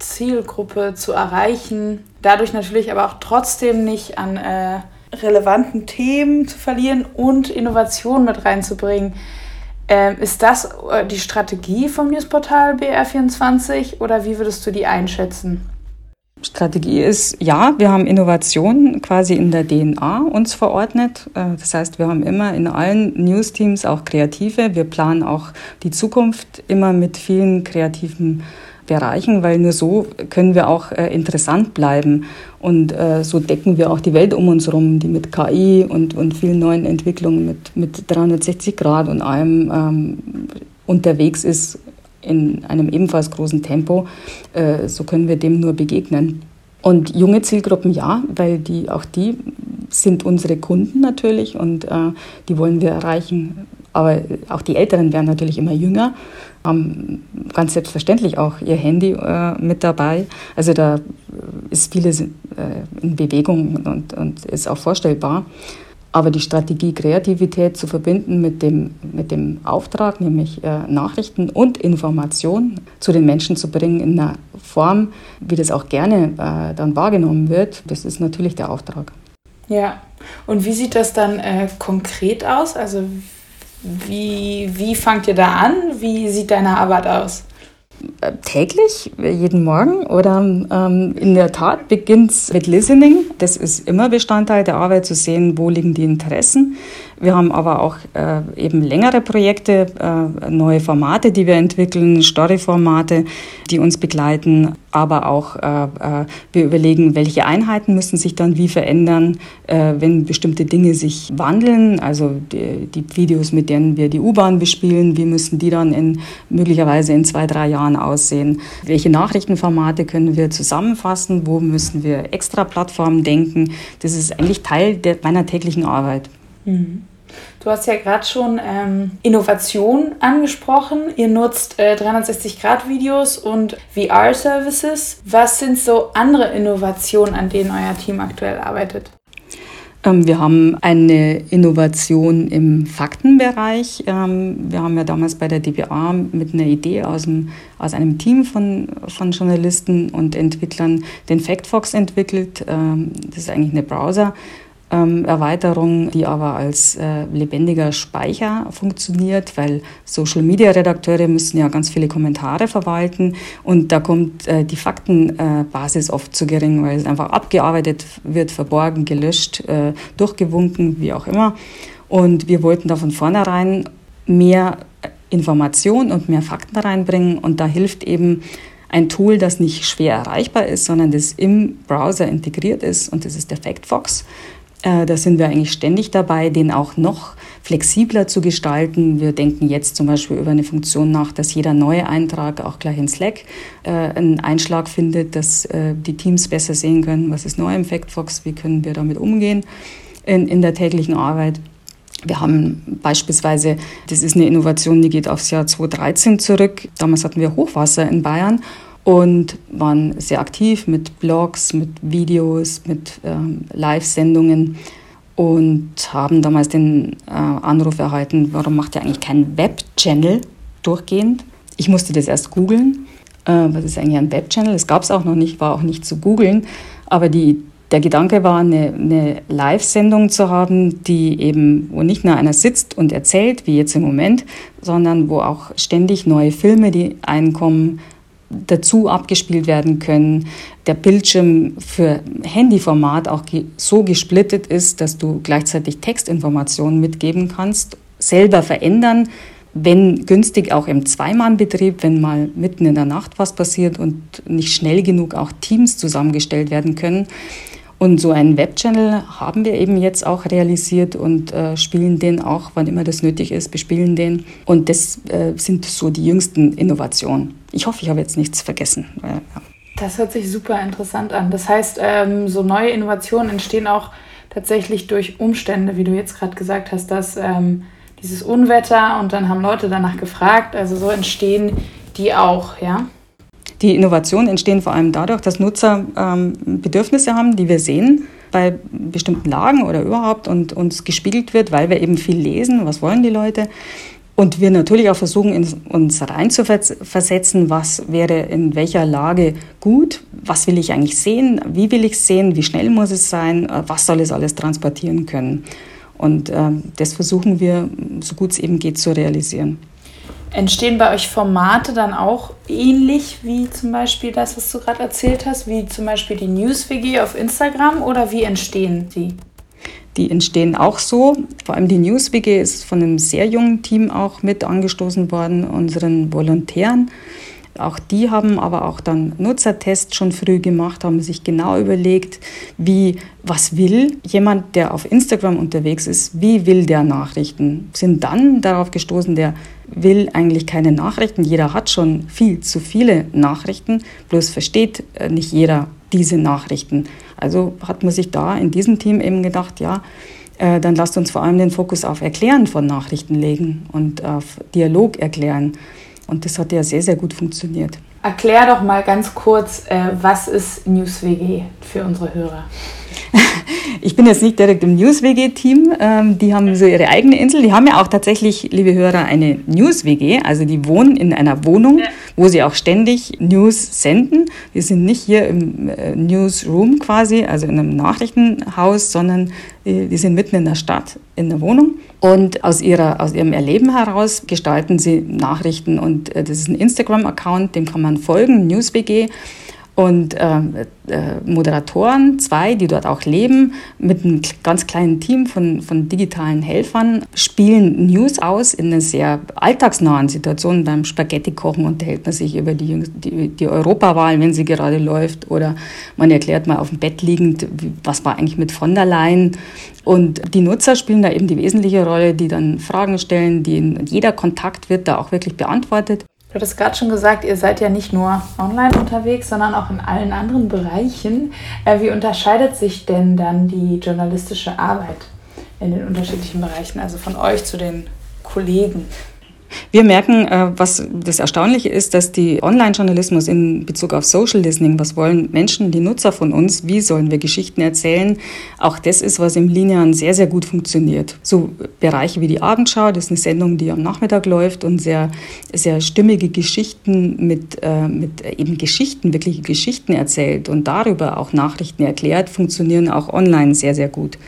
[SPEAKER 5] Zielgruppe zu erreichen, dadurch natürlich aber auch trotzdem nicht an äh, relevanten Themen zu verlieren und Innovationen mit reinzubringen. Ähm, ist das äh, die Strategie vom Newsportal BR24 oder wie würdest du die einschätzen?
[SPEAKER 6] Strategie ist, ja, wir haben Innovation quasi in der DNA uns verordnet. Äh, das heißt, wir haben immer in allen News-Teams auch Kreative. Wir planen auch die Zukunft immer mit vielen kreativen Bereichen, weil nur so können wir auch äh, interessant bleiben. Und äh, so decken wir auch die Welt um uns herum, die mit KI und, und vielen neuen Entwicklungen mit, mit 360 Grad und allem ähm, unterwegs ist in einem ebenfalls großen Tempo. Äh, so können wir dem nur begegnen. Und junge Zielgruppen ja, weil die auch die sind unsere Kunden natürlich und äh, die wollen wir erreichen. Aber auch die Älteren werden natürlich immer jünger, haben ganz selbstverständlich auch ihr Handy äh, mit dabei. Also da ist vieles in Bewegung und ist auch vorstellbar. Aber die Strategie Kreativität zu verbinden mit dem, mit dem Auftrag, nämlich äh, Nachrichten und Information zu den Menschen zu bringen in einer Form, wie das auch gerne äh, dann wahrgenommen wird, das ist natürlich der Auftrag.
[SPEAKER 5] Ja, und wie sieht das dann äh, konkret aus? Also wie, wie fangt ihr da an? Wie sieht deine Arbeit aus?
[SPEAKER 6] Äh, täglich, jeden Morgen oder ähm, in der Tat beginnt es mit Listening. Das ist immer Bestandteil der Arbeit, zu sehen, wo liegen die Interessen. Wir haben aber auch äh, eben längere Projekte, äh, neue Formate, die wir entwickeln, Story-Formate, die uns begleiten. Aber auch äh, äh wir überlegen, welche Einheiten müssen sich dann wie verändern, äh, wenn bestimmte Dinge sich wandeln. Also die, die Videos, mit denen wir die U-Bahn bespielen, wie müssen die dann in, möglicherweise in zwei, drei Jahren aussehen? Welche Nachrichtenformate können wir zusammenfassen? Wo müssen wir extra Plattformen denken? Das ist eigentlich Teil der, meiner täglichen Arbeit.
[SPEAKER 5] Mhm. Du hast ja gerade schon ähm, Innovation angesprochen. Ihr nutzt äh, 360-Grad-Videos und VR-Services. Was sind so andere Innovationen, an denen euer Team aktuell arbeitet?
[SPEAKER 6] Ähm, wir haben eine Innovation im Faktenbereich. Ähm, wir haben ja damals bei der DBA mit einer Idee aus, dem, aus einem Team von, von Journalisten und Entwicklern den Factfox entwickelt. Ähm, das ist eigentlich eine Browser ähm, Erweiterung, die aber als äh, lebendiger Speicher funktioniert, weil Social-Media-Redakteure müssen ja ganz viele Kommentare verwalten und da kommt äh, die Faktenbasis äh, oft zu gering, weil es einfach abgearbeitet wird, verborgen, gelöscht, äh, durchgewunken, wie auch immer. Und wir wollten da von vornherein mehr Information und mehr Fakten reinbringen und da hilft eben ein Tool, das nicht schwer erreichbar ist, sondern das im Browser integriert ist und das ist der Factfox. Äh, da sind wir eigentlich ständig dabei, den auch noch flexibler zu gestalten. Wir denken jetzt zum Beispiel über eine Funktion nach, dass jeder neue Eintrag auch gleich in Slack äh, einen Einschlag findet, dass äh, die Teams besser sehen können, was ist neu im Factfox, wie können wir damit umgehen in, in der täglichen Arbeit. Wir haben beispielsweise, das ist eine Innovation, die geht aufs Jahr 2013 zurück. Damals hatten wir Hochwasser in Bayern und waren sehr aktiv mit Blogs, mit Videos, mit ähm, Live-Sendungen und haben damals den äh, Anruf erhalten, warum macht ihr eigentlich keinen Web-Channel durchgehend? Ich musste das erst googeln. Äh, was ist eigentlich ein Web-Channel? Es gab es auch noch nicht, war auch nicht zu googeln. Aber die, der Gedanke war, eine, eine Live-Sendung zu haben, die eben, wo nicht nur einer sitzt und erzählt, wie jetzt im Moment, sondern wo auch ständig neue Filme, die einkommen, dazu abgespielt werden können. Der Bildschirm für Handyformat auch so gesplittet ist, dass du gleichzeitig Textinformationen mitgeben kannst, selber verändern, wenn günstig auch im Zweimannbetrieb, wenn mal mitten in der Nacht was passiert und nicht schnell genug auch Teams zusammengestellt werden können. Und so einen Webchannel haben wir eben jetzt auch realisiert und äh, spielen den auch, wann immer das nötig ist, bespielen den. Und das äh, sind so die jüngsten Innovationen. Ich hoffe, ich habe jetzt nichts vergessen. Äh.
[SPEAKER 5] Das hört sich super interessant an. Das heißt, ähm, so neue Innovationen entstehen auch tatsächlich durch Umstände, wie du jetzt gerade gesagt hast, dass ähm, dieses Unwetter und dann haben Leute danach gefragt. Also so entstehen die auch, ja.
[SPEAKER 6] Die Innovationen entstehen vor allem dadurch, dass Nutzer ähm, Bedürfnisse haben, die wir sehen bei bestimmten Lagen oder überhaupt und uns gespiegelt wird, weil wir eben viel lesen, was wollen die Leute. Und wir natürlich auch versuchen, uns reinzuversetzen, was wäre in welcher Lage gut, was will ich eigentlich sehen, wie will ich sehen, wie schnell muss es sein, was soll es alles transportieren können. Und äh, das versuchen wir, so gut es eben geht, zu realisieren.
[SPEAKER 5] Entstehen bei euch Formate dann auch ähnlich wie zum Beispiel das, was du gerade erzählt hast, wie zum Beispiel die News-WG auf Instagram oder wie entstehen die?
[SPEAKER 6] Die entstehen auch so. Vor allem die News-WG ist von einem sehr jungen Team auch mit angestoßen worden, unseren Volontären. Auch die haben aber auch dann Nutzertests schon früh gemacht, haben sich genau überlegt, wie, was will jemand, der auf Instagram unterwegs ist, wie will der Nachrichten? Sind dann darauf gestoßen, der will eigentlich keine Nachrichten. Jeder hat schon viel zu viele Nachrichten, bloß versteht äh, nicht jeder diese Nachrichten. Also hat man sich da in diesem Team eben gedacht, ja, äh, dann lasst uns vor allem den Fokus auf Erklären von Nachrichten legen und auf Dialog erklären. Und das hat ja sehr, sehr gut funktioniert.
[SPEAKER 5] Erklär doch mal ganz kurz, äh, was ist NewsWG für unsere Hörer?
[SPEAKER 6] Ich bin jetzt nicht direkt im News-WG-Team. Ähm, die haben so ihre eigene Insel. Die haben ja auch tatsächlich, liebe Hörer, eine News-WG. Also die wohnen in einer Wohnung, wo sie auch ständig News senden. Wir sind nicht hier im äh, Newsroom quasi, also in einem Nachrichtenhaus, sondern äh, die sind mitten in der Stadt, in der Wohnung. Und aus, ihrer, aus ihrem Erleben heraus gestalten sie Nachrichten. Und äh, das ist ein Instagram-Account, dem kann man folgen, NewsWG und äh, äh, Moderatoren, zwei, die dort auch leben, mit einem ganz kleinen Team von, von digitalen Helfern, spielen News aus in einer sehr alltagsnahen Situation. Beim Spaghetti-Kochen unterhält man sich über die, die, die Europawahl, wenn sie gerade läuft, oder man erklärt mal auf dem Bett liegend, was war eigentlich mit von der Leyen. Und die Nutzer spielen da eben die wesentliche Rolle, die dann Fragen stellen, die jeder Kontakt wird da auch wirklich beantwortet.
[SPEAKER 5] Du hattest gerade schon gesagt, ihr seid ja nicht nur online unterwegs, sondern auch in allen anderen Bereichen. Äh, wie unterscheidet sich denn dann die journalistische Arbeit in den unterschiedlichen Bereichen, also von euch zu den Kollegen?
[SPEAKER 6] Wir merken, äh, was das Erstaunliche ist, dass die Online-Journalismus in Bezug auf Social Listening, was wollen Menschen, die Nutzer von uns, wie sollen wir Geschichten erzählen, auch das ist, was im Linearen sehr, sehr gut funktioniert. So Bereiche wie die Abendschau, das ist eine Sendung, die am Nachmittag läuft und sehr, sehr stimmige Geschichten mit, äh, mit eben Geschichten, wirkliche Geschichten erzählt und darüber auch Nachrichten erklärt, funktionieren auch online sehr, sehr gut.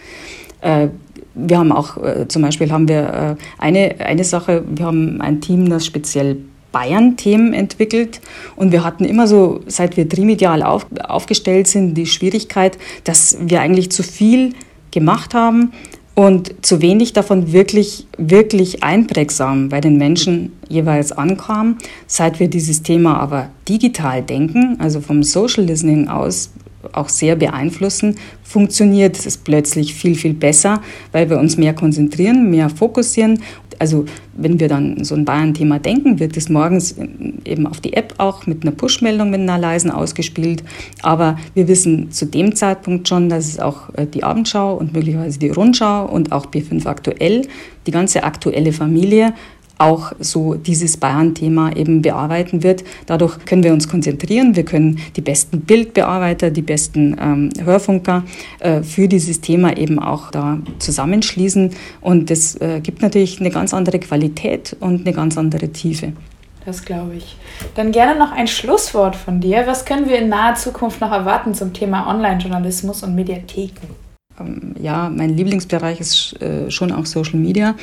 [SPEAKER 6] Wir haben auch, äh, zum Beispiel haben wir äh, eine, eine Sache, wir haben ein Team, das speziell Bayern-Themen entwickelt. Und wir hatten immer so, seit wir trimedial auf, aufgestellt sind, die Schwierigkeit, dass wir eigentlich zu viel gemacht haben und zu wenig davon wirklich, wirklich einprägsam bei den Menschen jeweils ankam. Seit wir dieses Thema aber digital denken, also vom Social Listening aus auch sehr beeinflussen, funktioniert es plötzlich viel, viel besser, weil wir uns mehr konzentrieren, mehr fokussieren. Also wenn wir dann so ein Bayern-Thema denken, wird es morgens eben auf die App auch mit einer Push-Meldung mit einer leisen ausgespielt. Aber wir wissen zu dem Zeitpunkt schon, dass es auch äh, die Abendschau und möglicherweise die Rundschau und auch B5 aktuell, die ganze aktuelle Familie auch so dieses Bayern-Thema eben bearbeiten wird. Dadurch können wir uns konzentrieren, wir können die besten Bildbearbeiter, die besten ähm, Hörfunker äh, für dieses Thema eben auch da zusammenschließen. Und das äh, gibt natürlich eine ganz andere Qualität und eine ganz andere Tiefe.
[SPEAKER 5] Das glaube ich. Dann gerne noch ein Schlusswort von dir. Was können wir in naher Zukunft noch erwarten zum Thema Online-Journalismus und Mediatheken?
[SPEAKER 6] Ähm, ja, mein Lieblingsbereich ist äh, schon auch Social Media.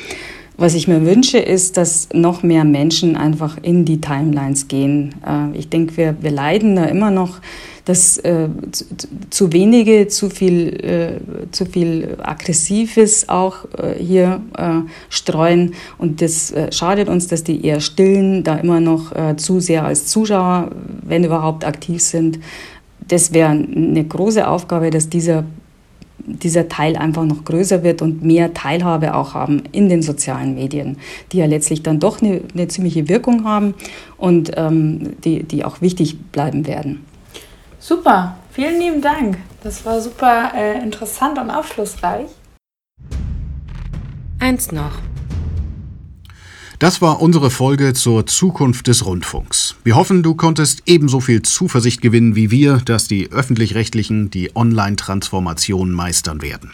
[SPEAKER 6] Was ich mir wünsche, ist, dass noch mehr Menschen einfach in die Timelines gehen. Äh, ich denke, wir, wir leiden da immer noch, dass äh, zu, zu, wenige zu viel, äh, zu viel Aggressives auch äh, hier äh, streuen. Und das äh, schadet uns, dass die eher stillen, da immer noch zu sehr als Zuschauer, wenn überhaupt, aktiv sind. Das wäre eine große Aufgabe, dass dieser dieser Teil einfach noch größer wird und mehr Teilhabe auch haben in den sozialen Medien, die ja letztlich dann doch eine, eine ziemliche Wirkung haben und ähm, die, die auch wichtig bleiben werden.
[SPEAKER 5] Super, vielen lieben Dank. Das war super äh, interessant und aufschlussreich.
[SPEAKER 2] Eins noch.
[SPEAKER 1] Das war unsere Folge zur Zukunft des Rundfunks. Wir hoffen, du konntest ebenso viel Zuversicht gewinnen wie wir, dass die öffentlich-rechtlichen die Online-Transformation meistern werden.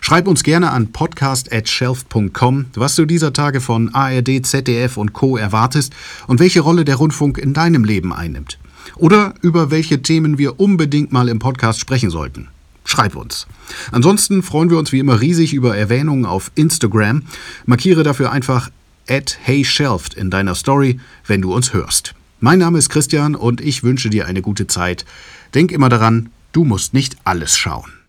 [SPEAKER 1] Schreib uns gerne an podcast@shelf.com, was du dieser Tage von ARD, ZDF und Co erwartest und welche Rolle der Rundfunk in deinem Leben einnimmt. Oder über welche Themen wir unbedingt mal im Podcast sprechen sollten. Schreib uns. Ansonsten freuen wir uns wie immer riesig über Erwähnungen auf Instagram. Markiere dafür einfach at HeyShelft in deiner Story, wenn du uns hörst. Mein Name ist Christian und ich wünsche dir eine gute Zeit. Denk immer daran, du musst nicht alles schauen.